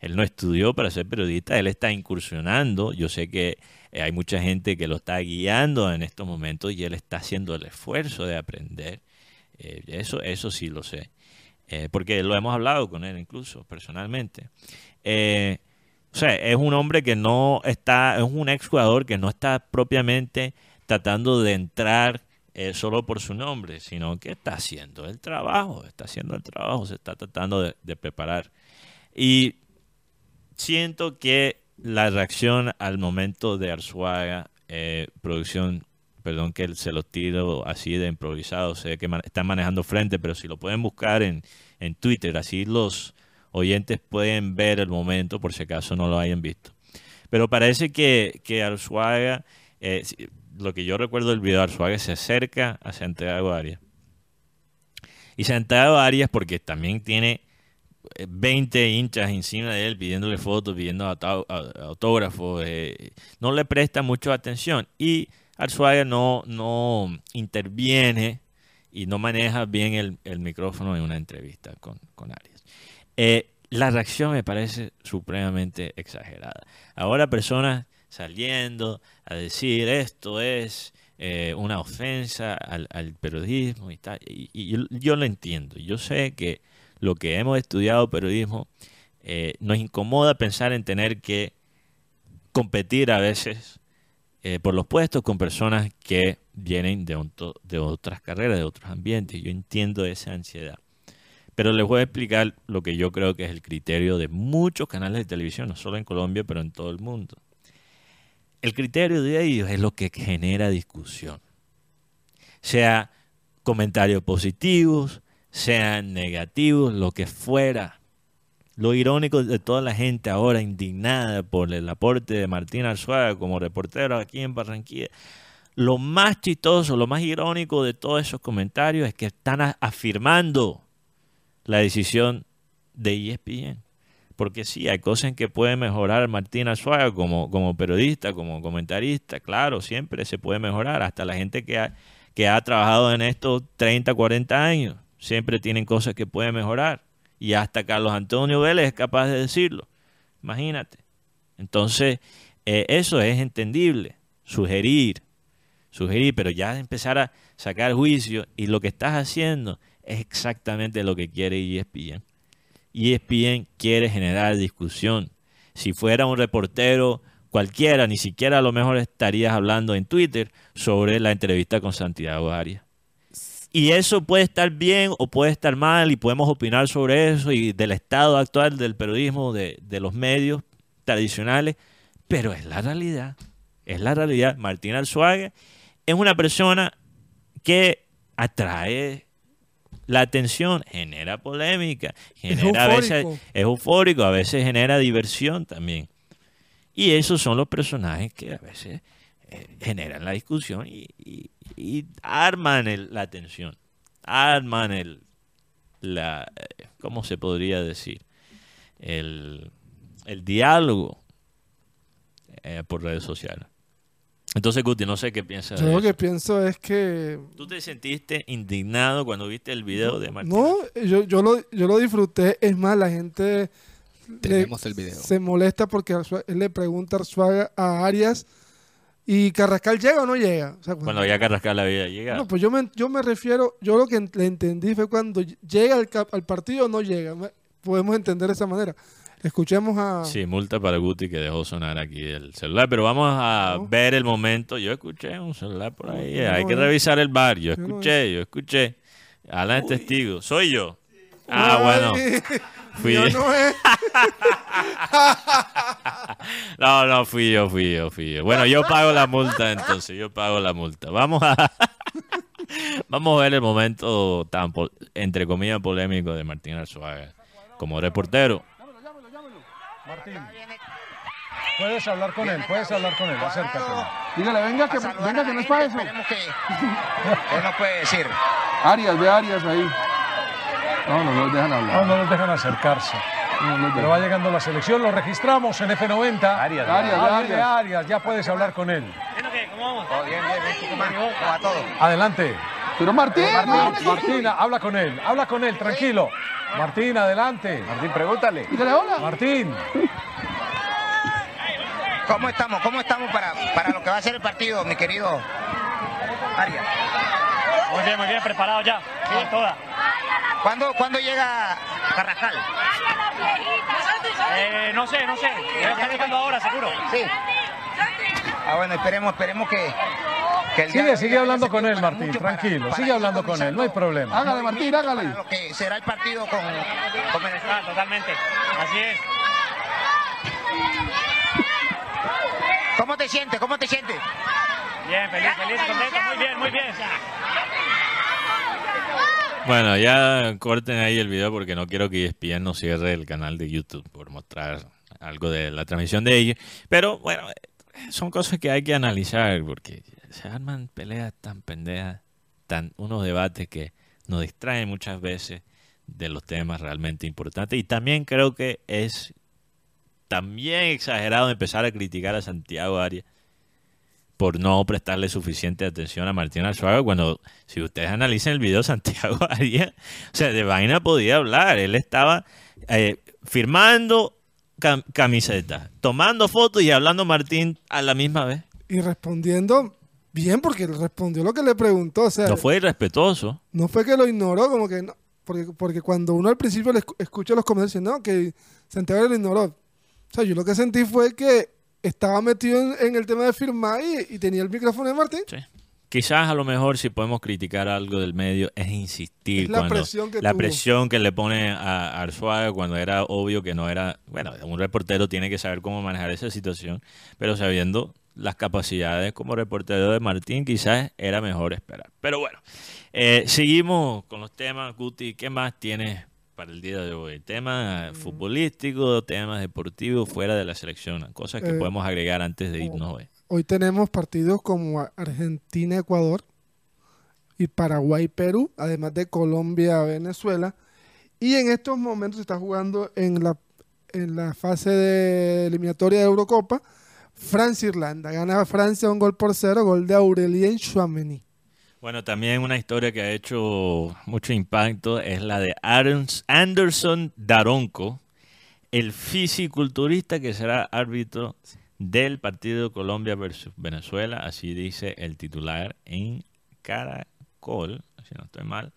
él no estudió para ser periodista, él está incursionando, yo sé que eh, hay mucha gente que lo está guiando en estos momentos y él está haciendo el esfuerzo de aprender, Eh, eso, eso sí lo sé, porque lo hemos hablado con él incluso personalmente. Eh, o sea, es un hombre que no está, es un exjugador que no está propiamente tratando de entrar eh, solo por su nombre, sino que está haciendo el trabajo, está haciendo el trabajo, se está tratando de, preparar. Y siento que la reacción al momento de Arzuaga, eh, producción, perdón que se lo tiro así de improvisado, sé que están manejando frente, pero si lo pueden buscar en, en Twitter, así los oyentes pueden ver el momento por si acaso no lo hayan visto. Pero parece que, que Arzuaga, eh, lo que yo recuerdo del video, Arzuaga se acerca a Santiago Arias. Y Santiago Arias, porque también tiene eh, 20 hinchas encima de él pidiéndole fotos, pidiendo autógrafos, eh, no le presta mucha atención. Y Arzuaga no, no interviene y no maneja bien el, el micrófono en una entrevista con, con Arias. Eh, la reacción me parece supremamente exagerada. Ahora personas saliendo a decir esto es eh, una ofensa al, periodismo y tal. Y, yo, yo lo entiendo. Yo sé que lo que hemos estudiado periodismo eh, nos incomoda pensar en tener que competir a veces eh, por los puestos con personas que vienen de otras carreras, de otros ambientes. Yo entiendo esa ansiedad. Pero les voy a explicar lo que yo creo que es el criterio de muchos canales de televisión, no solo en Colombia, pero en todo el mundo. El criterio de ellos es lo que genera discusión. Sea comentarios positivos, sean negativos, lo que fuera. Lo irónico de toda la gente ahora indignada por el aporte de Martín Arzuaga como reportero aquí en Barranquilla. Lo más chistoso, lo más irónico de todos esos comentarios es que están afirmando la decisión de ESPN. Porque sí, hay cosas en que puede mejorar Martín Azuaga como, como periodista, como comentarista, claro, siempre se puede mejorar. Hasta la gente que ha, que ha trabajado en estos 30, 40 años, siempre tienen cosas que pueden mejorar. Y hasta Carlos Antonio Vélez es capaz de decirlo. Imagínate. Entonces, eh, eso es entendible. sugerir, sugerir, pero ya empezar a sacar juicio y lo que estás haciendo es exactamente lo que quiere ESPN. ESPN quiere generar discusión. Si fuera un reportero cualquiera, ni siquiera a lo mejor estarías hablando en Twitter sobre la entrevista con Santiago Arias. Y eso puede estar bien o puede estar mal y podemos opinar sobre eso y del estado actual del periodismo, de, de los medios tradicionales, pero es la realidad. Es la realidad. Martín Alzuaga es una persona que atrae la atención, genera polémica, genera a veces, es eufórico, a veces genera diversión también. Y esos son los personajes que a veces eh, generan la discusión y, y- y arman el- la atención, arman el, la, eh, ¿cómo se podría decir? El, el diálogo eh, por redes sociales. Entonces, Guti, no sé qué piensas Yo de lo eso. que pienso es que ¿Tú te sentiste indignado cuando viste el video de Martín? No, yo, yo, lo, yo lo disfruté. Es más, la gente le- Tenemos el video. se molesta porque él le pregunta a Arzuaga a Arias y Carrascal llega o no llega. O sea, cuando- Cuando ya Carrascal había llegado. no, pues yo me, yo me refiero, yo lo que le entendí fue cuando llega al, cap- al partido o no llega. Podemos entender de esa manera. Escuchemos a... Sí, multa para Guti que dejó sonar aquí el celular. Pero vamos a ver el momento. Yo escuché un celular por ahí. Hay no que revisar el bar. Yo escuché, yo escuché. Alan es testigo. Soy yo. Ah, bueno. Fui yo no es. No, no, fui yo, fui yo, fui yo. Bueno, yo pago la multa entonces, yo pago la multa. Vamos a Vamos a ver el momento tan po- entre comillas polémico de Martín Arzuaga como reportero. Martín, puedes hablar con él, puedes hablar con él, acércate. Dígale, venga que, venga que no es para eso. ¿Qué nos puede decir? Arias, ve a Arias ahí. No, no los dejan hablar. No, no los dejan acercarse. Pero va llegando la selección, lo registramos en F90. Arias, Arias, Arias. ya puedes hablar con él. ¿Cómo vamos? Todo bien, bien, ¿cómo va todo? Adelante. Pero Martín, Martín, Martín, habla con él, habla con él, tranquilo. Martín, adelante. Martín, pregúntale. Dígale hola. Martín. ¿Cómo estamos? ¿Cómo estamos para, para lo que va a ser el partido, mi querido Arias? Muy bien, muy bien, preparado ya. Con toda. ¿Cuándo, ¿Cuándo llega Carrascal? Eh, no sé, no sé. Estar llegando ahora, seguro. Sí. Ah, bueno, esperemos, esperemos que, el Sigue, sigue hablando con él, Martín, tranquilo. para Sigue hablando con él, no hay problema. Hágale, Martín, hágale. Lo que será el partido con, con Venezuela. Ah, totalmente. Así es. ¿Cómo te sientes? ¿Cómo te sientes? Bien, feliz, feliz, contento. Muy bien, muy bien. Bueno, ya corten ahí el video porque no quiero que ESPN nos cierre el canal de YouTube por mostrar algo de la transmisión de ellos. Pero bueno, son cosas que hay que analizar porque se arman peleas tan pendejas, tan unos debates que nos distraen muchas veces de los temas realmente importantes. Y también creo que es también exagerado empezar a criticar a Santiago Arias por no prestarle suficiente atención a Martín Arzuaga cuando si ustedes analizan el video Santiago Arias, o sea, de vaina podía hablar, él estaba eh, firmando cam- camisetas, tomando fotos y hablando Martín a la misma vez. Y respondiendo bien, porque respondió lo que le preguntó. O sea, No fue irrespetuoso. no fue que lo ignoró, como que no. Porque, porque cuando uno al principio le escucha los comentarios no, que Santiago lo ignoró. O sea, yo lo que sentí fue que estaba metido en, en el tema de firmar y, y tenía el micrófono de Martín. Quizás a lo mejor si podemos criticar algo del medio es insistir Es la cuando presión que la tuvo. presión que le pone a Arzuaga cuando era obvio que no era, bueno, un reportero tiene que saber cómo manejar esa situación, pero sabiendo las capacidades como reportero de Martín, quizás era mejor esperar. Pero bueno, eh, seguimos con los temas, Guti, ¿qué más tienes para el día de hoy? Temas futbolísticos, temas deportivos fuera de la selección, cosas que Eh, podemos agregar antes de irnos hoy. Hoy tenemos partidos como Argentina-Ecuador y Paraguay-Perú, además de Colombia-Venezuela. Y en estos momentos se está jugando en la, en la fase de eliminatoria de Eurocopa Francia-Irlanda. Gana Francia un gol por cero, gol de Aurelien Chouameni. Bueno, también una historia que ha hecho mucho impacto es la de Anderson Daronco, el fisiculturista que será árbitro del partido Colombia versus Venezuela, así dice el titular en Caracol, si no estoy mal.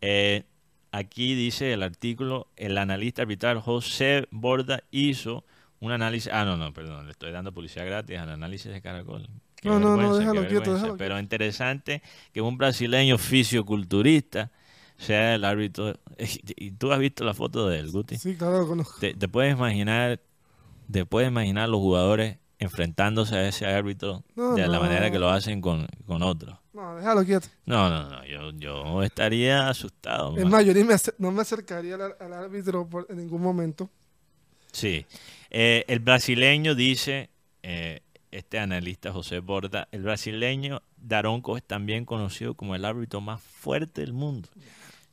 Eh, aquí dice el artículo, el analista arbitral José Borda hizo un análisis, ah, no, no, perdón, le estoy dando publicidad gratis al análisis de Caracol. Qué No, no, no, déjalo quieto, déjalo Pero interesante que un brasileño fisioculturista sea el árbitro. Y tú has visto la foto de él, Guti. Sí, claro, lo conozco. Te, te puedes imaginar, te puedes imaginar los jugadores enfrentándose a ese árbitro No, de la manera que lo hacen con, con otros. No, déjalo quieto. No, no, no, yo, yo estaría asustado. Es más, yo ni me acer- no me acercaría al, al árbitro por- en ningún momento. Sí. Eh, el brasileño dice, eh, este analista José Borda, el brasileño Daronco es también conocido como el árbitro más fuerte del mundo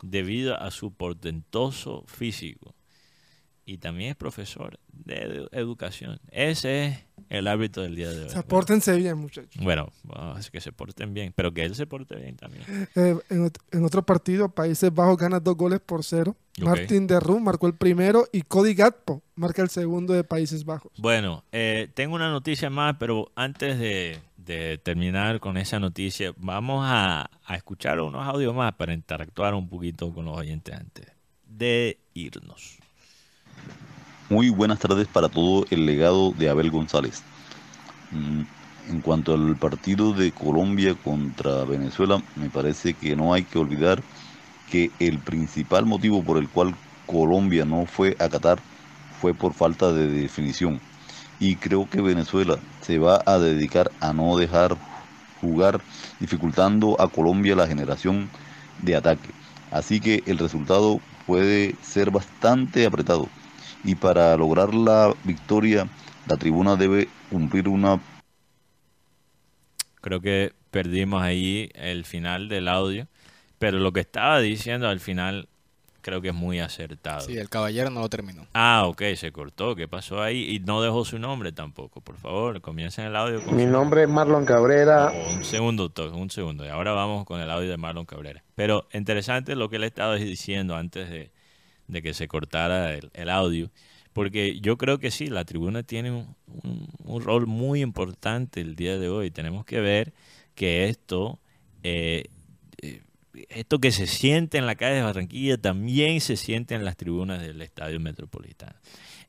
debido a su portentoso físico. Y también es profesor de edu- educación. Ese es el árbitro del día de hoy. O sea, pórtense bien, muchachos. Bueno, vamos a hacer que se porten bien, pero que él se porte bien también. Eh, en, ot- en otro partido, Países Bajos gana dos goles por cero. Ok. Martin Derru marcó el primero y Cody Gatpo marca el segundo de Países Bajos. Bueno, eh, tengo una noticia más, pero antes de, de terminar con esa noticia, vamos a, a escuchar unos audios más para interactuar un poquito con los oyentes antes de irnos. Muy buenas tardes para todo el legado de Abel González. Mm, En cuanto al partido de Colombia contra Venezuela, me parece que no hay que olvidar que el principal motivo por el cual Colombia no fue a Qatar fue por falta de definición. Y creo que Venezuela se va a dedicar a no dejar jugar, dificultando a Colombia la generación de ataque. Así que el resultado puede ser bastante apretado. Y para lograr la victoria, la tribuna debe cumplir una Creo que perdimos ahí el final del audio, pero lo que estaba diciendo al final creo que es muy acertado. Sí, el caballero no lo terminó. Ah, ok, se cortó. ¿Qué pasó ahí? Y no dejó su nombre tampoco. Por favor, comiencen el audio. con Mi su- nombre es Marlon Cabrera. Oh, un segundo, to- un segundo. Y ahora vamos con el audio de Marlon Cabrera. Pero interesante lo que él estaba diciendo antes de, de que se cortara el, audio. Porque yo creo que sí, la tribuna tiene un rol muy importante el día de hoy. Tenemos que ver que esto, eh, eh, esto que se siente en la calle de Barranquilla también se siente en las tribunas del Estadio Metropolitano.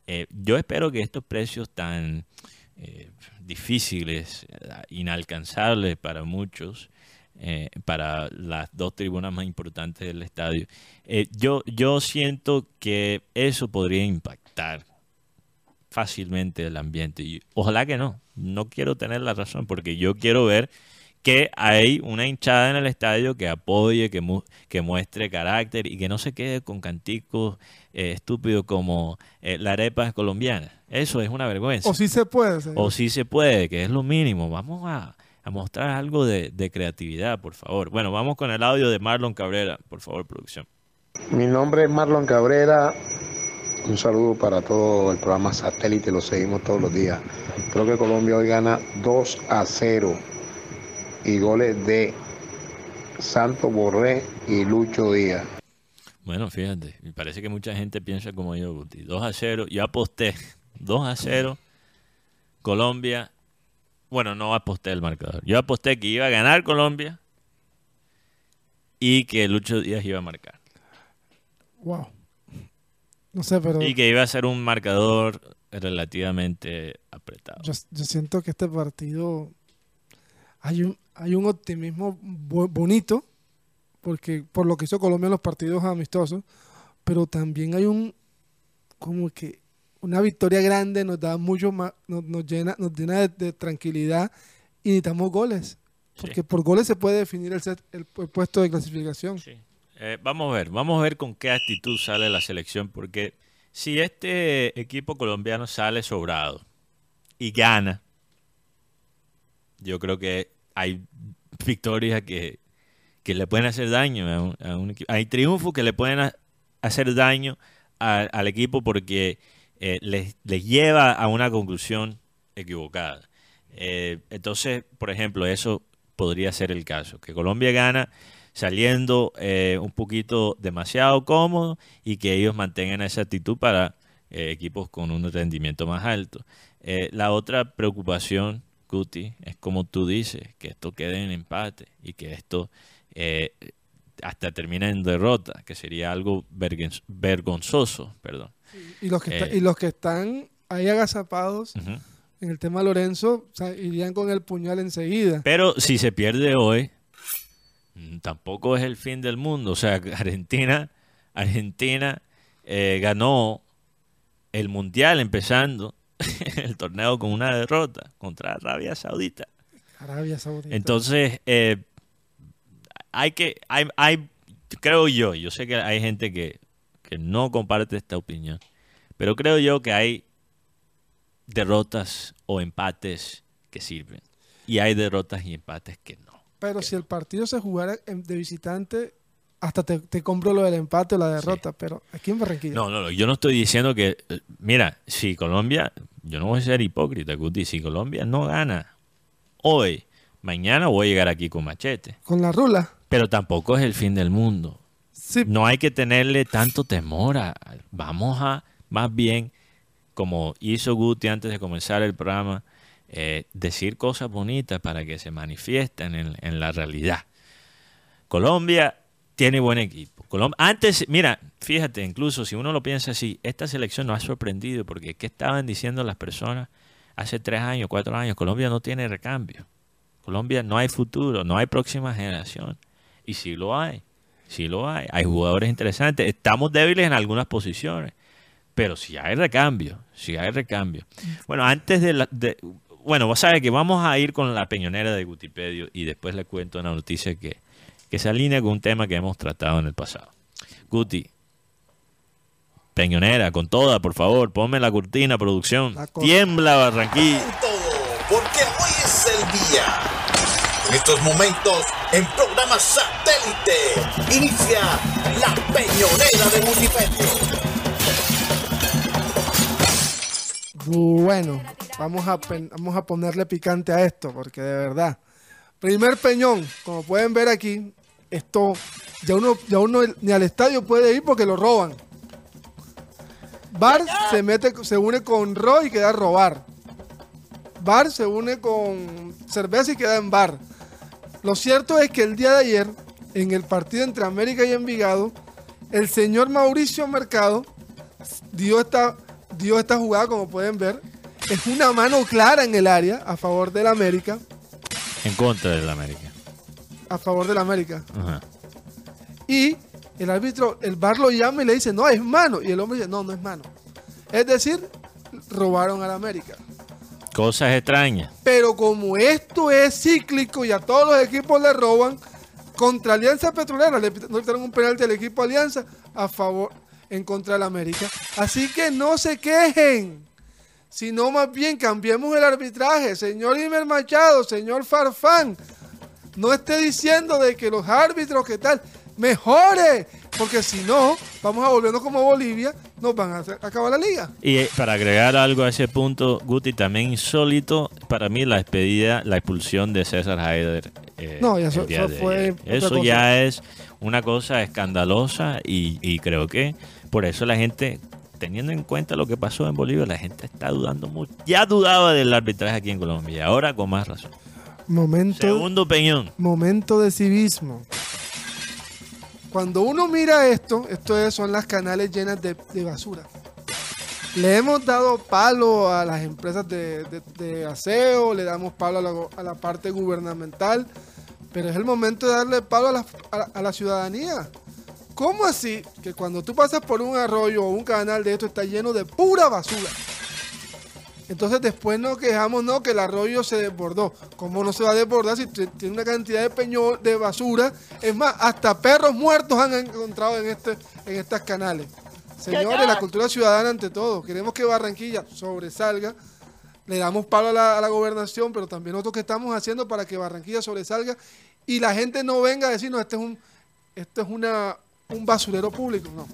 Eh, yo espero que estos precios tan eh, difíciles, eh, inalcanzables para muchos, eh, para las dos tribunas más importantes del estadio, eh, yo, yo siento que eso podría impactar fácilmente el ambiente. Y ojalá que no, no quiero tener la razón porque yo quiero ver que hay una hinchada en el estadio que apoye, que, mu- que muestre carácter y que no se quede con canticos eh, estúpidos como eh, la arepa es colombiana. Eso es una vergüenza. O sí se puede. señor. O sí se puede, que es lo mínimo. Vamos a, a mostrar algo de, de creatividad, por favor. Bueno, vamos con el audio de Marlon Cabrera, por favor, producción. Mi nombre es Marlon Cabrera. Un saludo para todo el programa Satélite, lo seguimos todos los días. Creo que Colombia hoy gana 2 a 0 y goles de Santo Borré y Lucho Díaz. Bueno, fíjate, me parece que mucha gente piensa como yo, Guti. 2 a 0, yo aposté 2 a 0, Colombia. Bueno, no aposté el marcador. Yo aposté que iba a ganar Colombia y que Lucho Díaz iba a marcar. Wow. No sé, pero Y que iba a ser un marcador relativamente apretado. yo, yo siento que este partido hay un, hay un optimismo bonito, porque por lo que hizo Colombia en los partidos amistosos, pero también hay un como que una victoria grande nos da mucho más, nos, nos llena, nos llena de, de tranquilidad y necesitamos goles. Porque por goles se puede definir el, set- el pu- puesto de clasificación. Eh, vamos a ver, vamos a ver con qué actitud sale la selección, porque si este equipo colombiano sale sobrado y gana, yo creo que hay victorias que, que le pueden hacer daño a un, a un equipo. Hay triunfos que le pueden ha- hacer daño a- al equipo porque eh, les, lleva a una conclusión equivocada. Eh, entonces, por ejemplo, eso podría ser el caso, que Colombia gana saliendo eh, un poquito demasiado cómodo y que ellos mantengan esa actitud para equipos con un rendimiento más alto. La otra preocupación, Guti, es como tú dices, que esto quede en empate y que esto hasta termine en derrota, que sería algo vergon- vergonzoso, perdón. Y los que, está- Eh, y los que están ahí agazapados en el tema Lorenzo, o sea, irían con el puñal enseguida. Pero si se pierde hoy, mm, tampoco es el fin del mundo. O sea, Argentina, Argentina eh, ganó el mundial empezando el torneo con una derrota contra Arabia Saudita. Arabia Saudita. Entonces, eh, hay que, hay, hay, creo yo, yo sé que hay gente que, que no comparte esta opinión, pero creo yo que hay derrotas o empates que sirven. Y hay derrotas y empates que no. Pero si el partido se jugara de visitante, hasta te, te compro lo del empate o la derrota. Pero aquí en Barranquilla. No, no, no, yo no estoy diciendo que, mira, si Colombia, yo no voy a ser hipócrita, Guti, si Colombia no gana hoy, mañana voy a llegar aquí con machete. Con la rula. Pero tampoco es el fin del mundo. No hay que tenerle tanto temor. a- vamos a, más bien, como hizo Guti antes de comenzar el programa, eh, decir cosas bonitas para que se manifiesten en, en la realidad. Colombia tiene buen equipo. Colom- antes, mira, fíjate, incluso si uno lo piensa así, esta selección nos ha sorprendido porque ¿qué estaban diciendo las personas hace tres años, cuatro años? Colombia no tiene recambio. Colombia no hay futuro, no hay próxima generación. Y sí lo hay, sí lo hay. Hay jugadores interesantes. Estamos débiles en algunas posiciones, pero sí hay recambio, sí hay recambio. Bueno, antes de, la, de- bueno, vos sabes que vamos a ir con la peñonera de Gutipedio y después le cuento una noticia que, que se alinea con un tema que hemos tratado en el pasado. Guti, peñonera, con toda, por favor, ponme la cortina, producción. Tiembla Barranquilla. porque hoy es el día. En estos momentos, en programa satélite, inicia la peñonera de Multipedio. Bueno, vamos a, vamos a ponerle picante a esto, porque de verdad. Primer peñón, como pueden ver aquí, esto ya uno, ya uno ni al estadio puede ir porque lo roban. Bar se mete, se une con Roy y queda a robar. Bar se une con cerveza y queda en bar. Lo cierto es que el día de ayer, en el partido entre América y Envigado, el señor Mauricio Mercado dio esta, dio esta jugada, como pueden ver. Es una mano clara en el área a favor del América. En contra del América. A favor del América. Ajá. Y el árbitro, el bar lo llama y le dice, no, es mano. Y el hombre dice, no, no es mano. Es decir, robaron al América. Cosas extrañas. Pero como esto es cíclico y a todos los equipos le roban, contra Alianza Petrolera le quitaron un penalti al equipo Alianza a favor, en contra del América. Así que no se quejen, sino más bien cambiemos el arbitraje. Señor Imer Machado, señor Farfán, no esté diciendo de que los árbitros, que tal, mejore, porque si no, vamos a volvernos como Bolivia, nos van a hacer acabar la liga. Y eh, para agregar algo a ese punto, Guti, también insólito para mí la despedida, la expulsión de César Haider. eh, No, ya eso- fue Eso ya es una cosa escandalosa y, y creo que por eso la gente, teniendo en cuenta lo que pasó en Bolivia, la gente está dudando mucho. Ya dudaba del arbitraje aquí en Colombia y ahora con más razón. Momento, Segundo Peñón. momento de civismo. Cuando uno mira esto, esto es- son las canales llenas de, basura. Le hemos dado palo a las empresas de, de- aseo, le damos palo a la, parte gubernamental, pero es el momento de darle palo a la- a la ciudadanía. ¿Cómo así que cuando tú pasas por un arroyo o un canal de esto está lleno de pura basura? Entonces después nos quejamos, no, que el arroyo se desbordó. ¿Cómo no se va a desbordar si tiene una cantidad de peñol, de basura? Es más, hasta perros muertos han encontrado en, este, en estas canales. Señores, la cultura ciudadana ante todo. Queremos que Barranquilla sobresalga. Le damos palo a la, gobernación, pero también nosotros que estamos haciendo para que Barranquilla sobresalga y la gente no venga a decirnos, este es un, esto es una, un basurero público. No.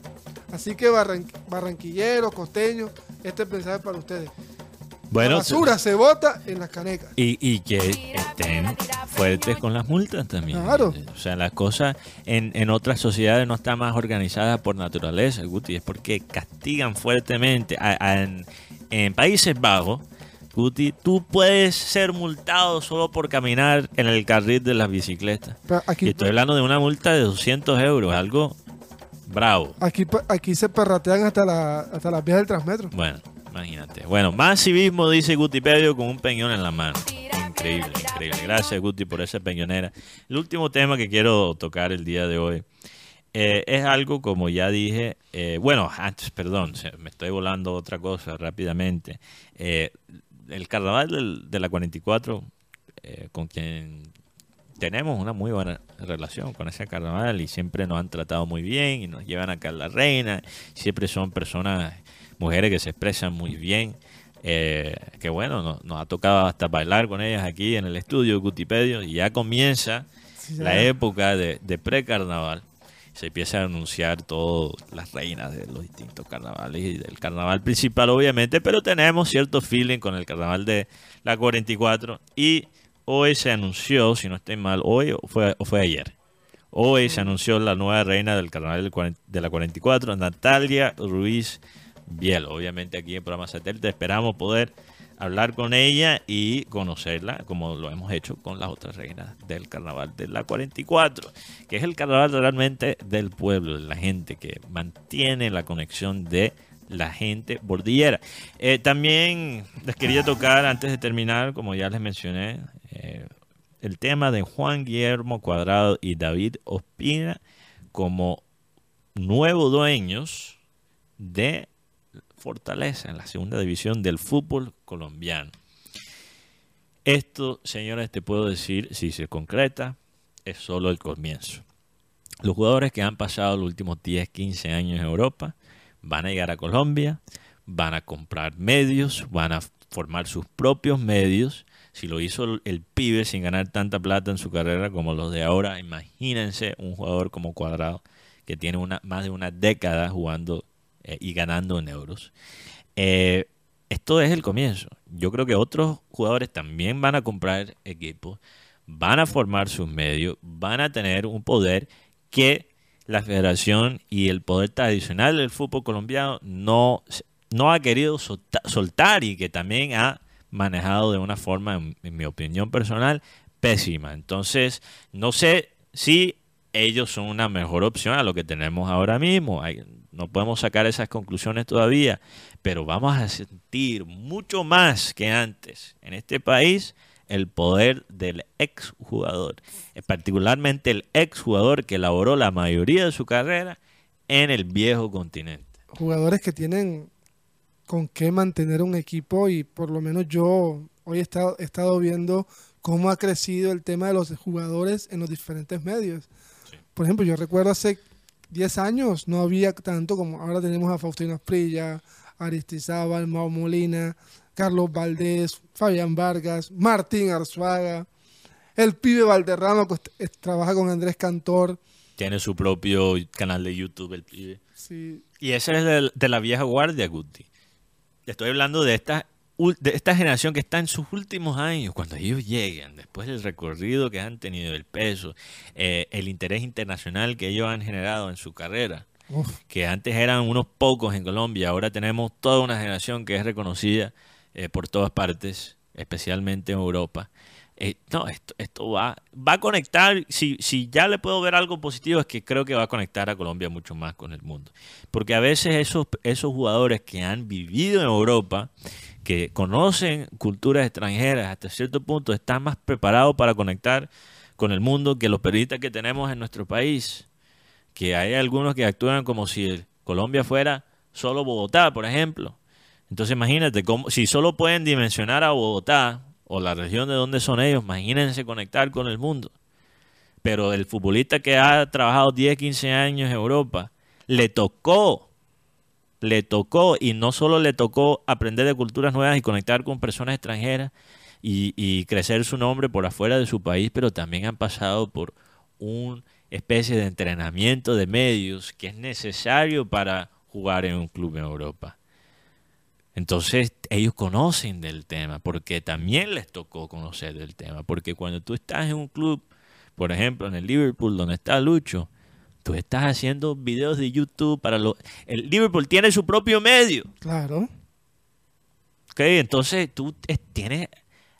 Así que barran- barranquilleros, costeños, este mensaje es para ustedes. Bueno, la basura se bota en las canecas. Y, y que estén fuertes con las multas también. Claro. O sea, las cosas en, en otras sociedades no están más organizadas por naturaleza, Guti, es porque castigan fuertemente. A- a- en, en Países Bajos, Guti, tú puedes ser multado solo por caminar en el carril de las bicicletas. Aquí- y estoy hablando de una multa de 200 euros, algo bravo. Aquí, aquí se perratean hasta, la, hasta las vías del Transmetro. Bueno, imagínate. Bueno, más civismo, dice Gutipedio, con un peñón en la mano. Increíble, increíble. Gracias, Guti, por esa peñonera. El último tema que quiero tocar el día de hoy eh, es algo, como ya dije, eh, bueno, antes, perdón, me estoy volando otra cosa rápidamente. Eh, el carnaval de la 44, eh, con quien tenemos una muy buena relación con ese carnaval y siempre nos han tratado muy bien y nos llevan acá a la reina. Siempre son personas, mujeres que se expresan muy bien. Eh, que bueno, nos, nos ha tocado hasta bailar con ellas aquí en el estudio Gutipedio y ya comienza Sí, la época de, de pre-carnaval. Se empieza a anunciar todas las reinas de los distintos carnavales y del carnaval principal, obviamente, pero tenemos cierto feeling con el carnaval de la 44 y hoy se anunció, si no estoy mal, hoy o fue, o fue ayer. Hoy se anunció la nueva reina del carnaval de la 44, Natalia Ruiz Biel. Obviamente aquí en programa satélite esperamos poder hablar con ella y conocerla como lo hemos hecho con las otras reinas del carnaval de la 44, que es el carnaval realmente del pueblo, de la gente que mantiene la conexión de la gente bordillera. Eh, también les quería tocar, antes de terminar, como ya les mencioné, eh, el tema de Juan Guillermo Cuadrado y David Ospina como nuevos dueños de Fortaleza en la segunda división del fútbol colombiano. Esto, señores, te puedo decir, si se concreta, es solo el comienzo. Los jugadores que han pasado los últimos 10, 15 años en Europa van a llegar a Colombia, van a comprar medios, van a formar sus propios medios. Si lo hizo el, pibe sin ganar tanta plata en su carrera como los de ahora, imagínense un jugador como Cuadrado que tiene una, más de una década jugando eh, y ganando en euros. Eh, esto es el comienzo. Yo creo que otros jugadores también van a comprar equipos, van a formar sus medios, van a tener un poder que la federación y el poder tradicional del fútbol colombiano no, no ha querido solta- soltar y que también ha manejado de una forma, en, en mi opinión personal, pésima. Entonces, no sé si ellos son una mejor opción a lo que tenemos ahora mismo. Hay- no podemos sacar esas conclusiones todavía, pero vamos a sentir mucho más que antes en este país el poder del exjugador, eh, particularmente el exjugador que elaboró la mayoría de su carrera en el viejo continente. Jugadores que tienen con qué mantener un equipo y por lo menos yo hoy he estado, he estado viendo cómo ha crecido el tema de los jugadores en los diferentes medios. Por ejemplo, yo recuerdo hace 10 años no había tanto como ahora tenemos a Faustino Asprilla, Aristizábal, Mau Molina, Carlos Valdés, Fabián Vargas, Martín Arzuaga, el pibe Valderrama que est- trabaja con Andrés Cantor. Tiene su propio canal de YouTube, el pibe. Sí. Y ese es de, de la vieja guardia, Guti. Estoy hablando de esta, ul- de esta generación que está en sus últimos años, cuando ellos lleguen, después del recorrido que han tenido, el peso, eh, el interés internacional que ellos han generado en su carrera, Uf. que antes eran unos pocos en Colombia, ahora tenemos toda una generación que es reconocida eh, por todas partes, especialmente en Europa. Eh, no, esto, esto va, va a conectar, si, si ya le puedo ver algo positivo, es que creo que va a conectar a Colombia mucho más con el mundo. Porque a veces esos, esos jugadores que han vivido en Europa, que conocen culturas extranjeras, hasta cierto punto están más preparados para conectar con el mundo que los periodistas que tenemos en nuestro país. Que hay algunos que actúan como si Colombia fuera solo Bogotá, por ejemplo. Entonces imagínate, cómo, si solo pueden dimensionar a Bogotá o la región de donde son ellos, imagínense conectar con el mundo. Pero el futbolista que ha trabajado 10, 15 años en Europa, le tocó, le tocó, y no solo le tocó aprender de culturas nuevas y conectar con personas extranjeras y, crecer su nombre por afuera de su país, pero también han pasado por una especie de entrenamiento de medios que es necesario para jugar en un club en Europa. Entonces ellos conocen del tema, porque también les tocó conocer del tema, porque cuando tú estás en un club, por ejemplo en el Liverpool, donde está Lucho, tú estás haciendo videos de YouTube para los... El Liverpool tiene su propio medio. Claro. ¿ok? Entonces tú tienes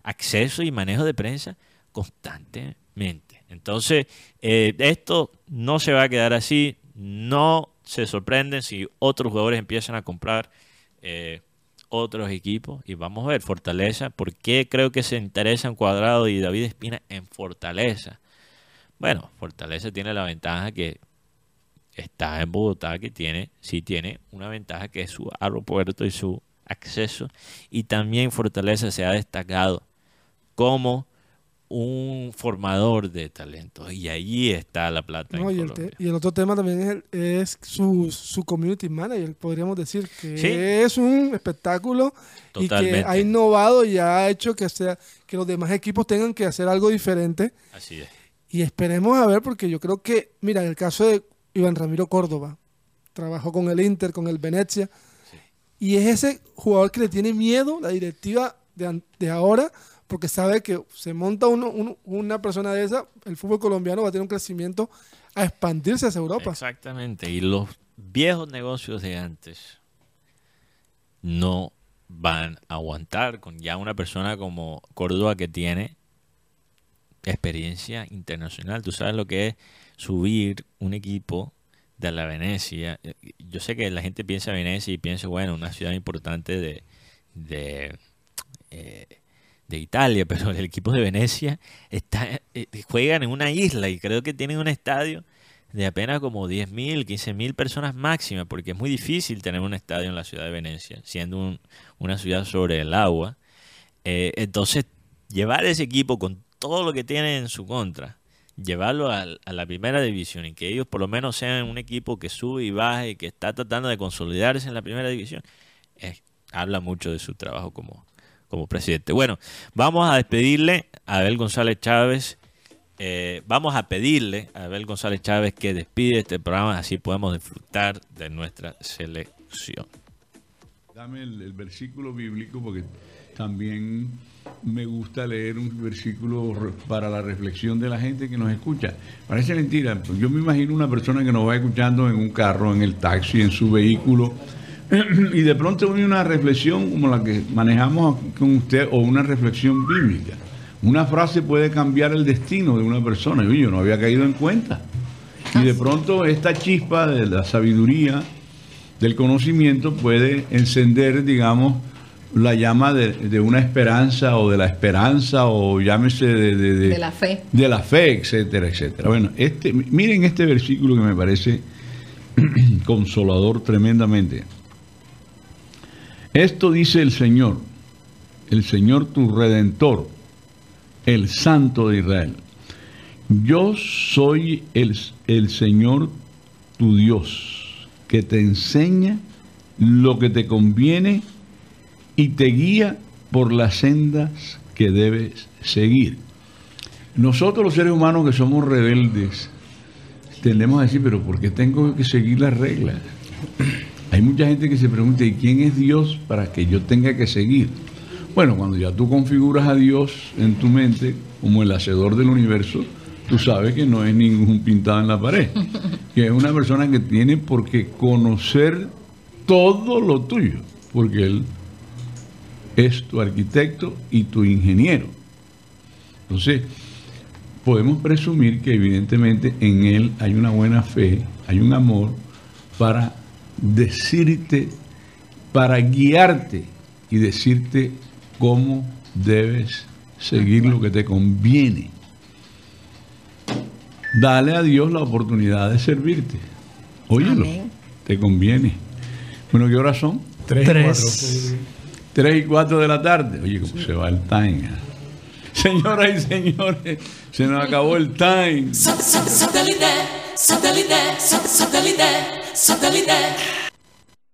acceso y manejo de prensa constantemente. Entonces, eh, esto no se va a quedar así. No se sorprenden si otros jugadores empiezan a comprar eh, otros equipos. Y vamos a ver, Fortaleza, ¿por qué creo que se interesan Cuadrado y David Espina en Fortaleza? Bueno, Fortaleza tiene la ventaja que está en Bogotá, que tiene, sí tiene una ventaja que es su aeropuerto y su acceso. Y también Fortaleza se ha destacado como un formador de talentos. Y allí está la plata. en y, el te- y el otro tema también es, el- es su, su community manager, podríamos decir, que Sí. es un espectáculo y que ha innovado y ha hecho que, sea, que los demás equipos tengan que hacer algo diferente. Así es. Y esperemos a ver, porque yo creo que, mira, en el caso de Iván Ramiro Córdoba, trabajó con el Inter, con el Venecia, y es ese jugador que le tiene miedo la directiva de, ahora, porque sabe que se monta uno- uno- una persona de esa, el fútbol colombiano va a tener un crecimiento a expandirse hacia Europa. Exactamente. Y los viejos negocios de antes no van a aguantar con ya una persona como Córdoba que tiene experiencia internacional. Tú sabes lo que es subir un equipo de la Venecia. Yo sé que la gente piensa Venecia y piensa, bueno, una ciudad importante de, de, eh, de Italia, pero el equipo de Venecia está, eh, juegan en una isla y creo que tienen un estadio de apenas como 10.000, 15.000 personas máxima, porque es muy difícil tener un estadio en la ciudad de Venecia, siendo un- una ciudad sobre el agua. Eh, entonces, llevar ese equipo con todo lo que tiene en su contra, llevarlo al- a, la primera división y que ellos por lo menos sean un equipo que sube y baja y que está tratando de consolidarse en la primera división, habla mucho de su trabajo como, como presidente. Bueno, vamos a despedirle a Abel González Chávez. eh, vamos a pedirle a Abel González Chávez que despide este programa, así podemos disfrutar de nuestra selección. Dame el versículo bíblico porque también me gusta leer un versículo para la reflexión de la gente que nos escucha. Parece mentira, pues yo me imagino una persona que nos va escuchando en un carro, en el taxi, en su vehículo, y de pronto viene una reflexión como la que manejamos con usted o una reflexión bíblica. Una frase puede cambiar el destino de una persona. Oye, yo no había caído en cuenta. Y de pronto esta chispa de la sabiduría, del conocimiento, puede encender, digamos, la llama de, de una esperanza o de la esperanza o llámese de, de- la fe. de la fe, etcétera, etcétera. Bueno, este, miren este versículo que me parece consolador tremendamente. Esto dice el Señor, el Señor tu redentor, el Santo de Israel. Yo soy el, el Señor tu Dios, que te enseña lo que te conviene y te guía por las sendas que debes seguir. Nosotros los seres humanos que somos rebeldes, tendemos a decir, pero ¿por qué tengo que seguir las reglas? Hay mucha gente que se pregunta, ¿y quién es Dios para que yo tenga que seguir? Bueno, cuando ya tú configuras a Dios en tu mente como el hacedor del universo, tú sabes que no es ningún pintado en la pared, que es una persona que tiene por qué conocer todo lo tuyo, porque Él es tu arquitecto y tu ingeniero. Entonces, podemos presumir que evidentemente en Él hay una buena fe, hay un amor para decirte, para guiarte y decirte cómo debes seguir lo que te conviene. Dale a Dios la oportunidad de servirte. Óyelo, te conviene. Bueno, ¿qué horas son? Tres Tres. 3 y 4 de la tarde. Oye, cómo se va el time. Señoras y señores, se nos acabó el time.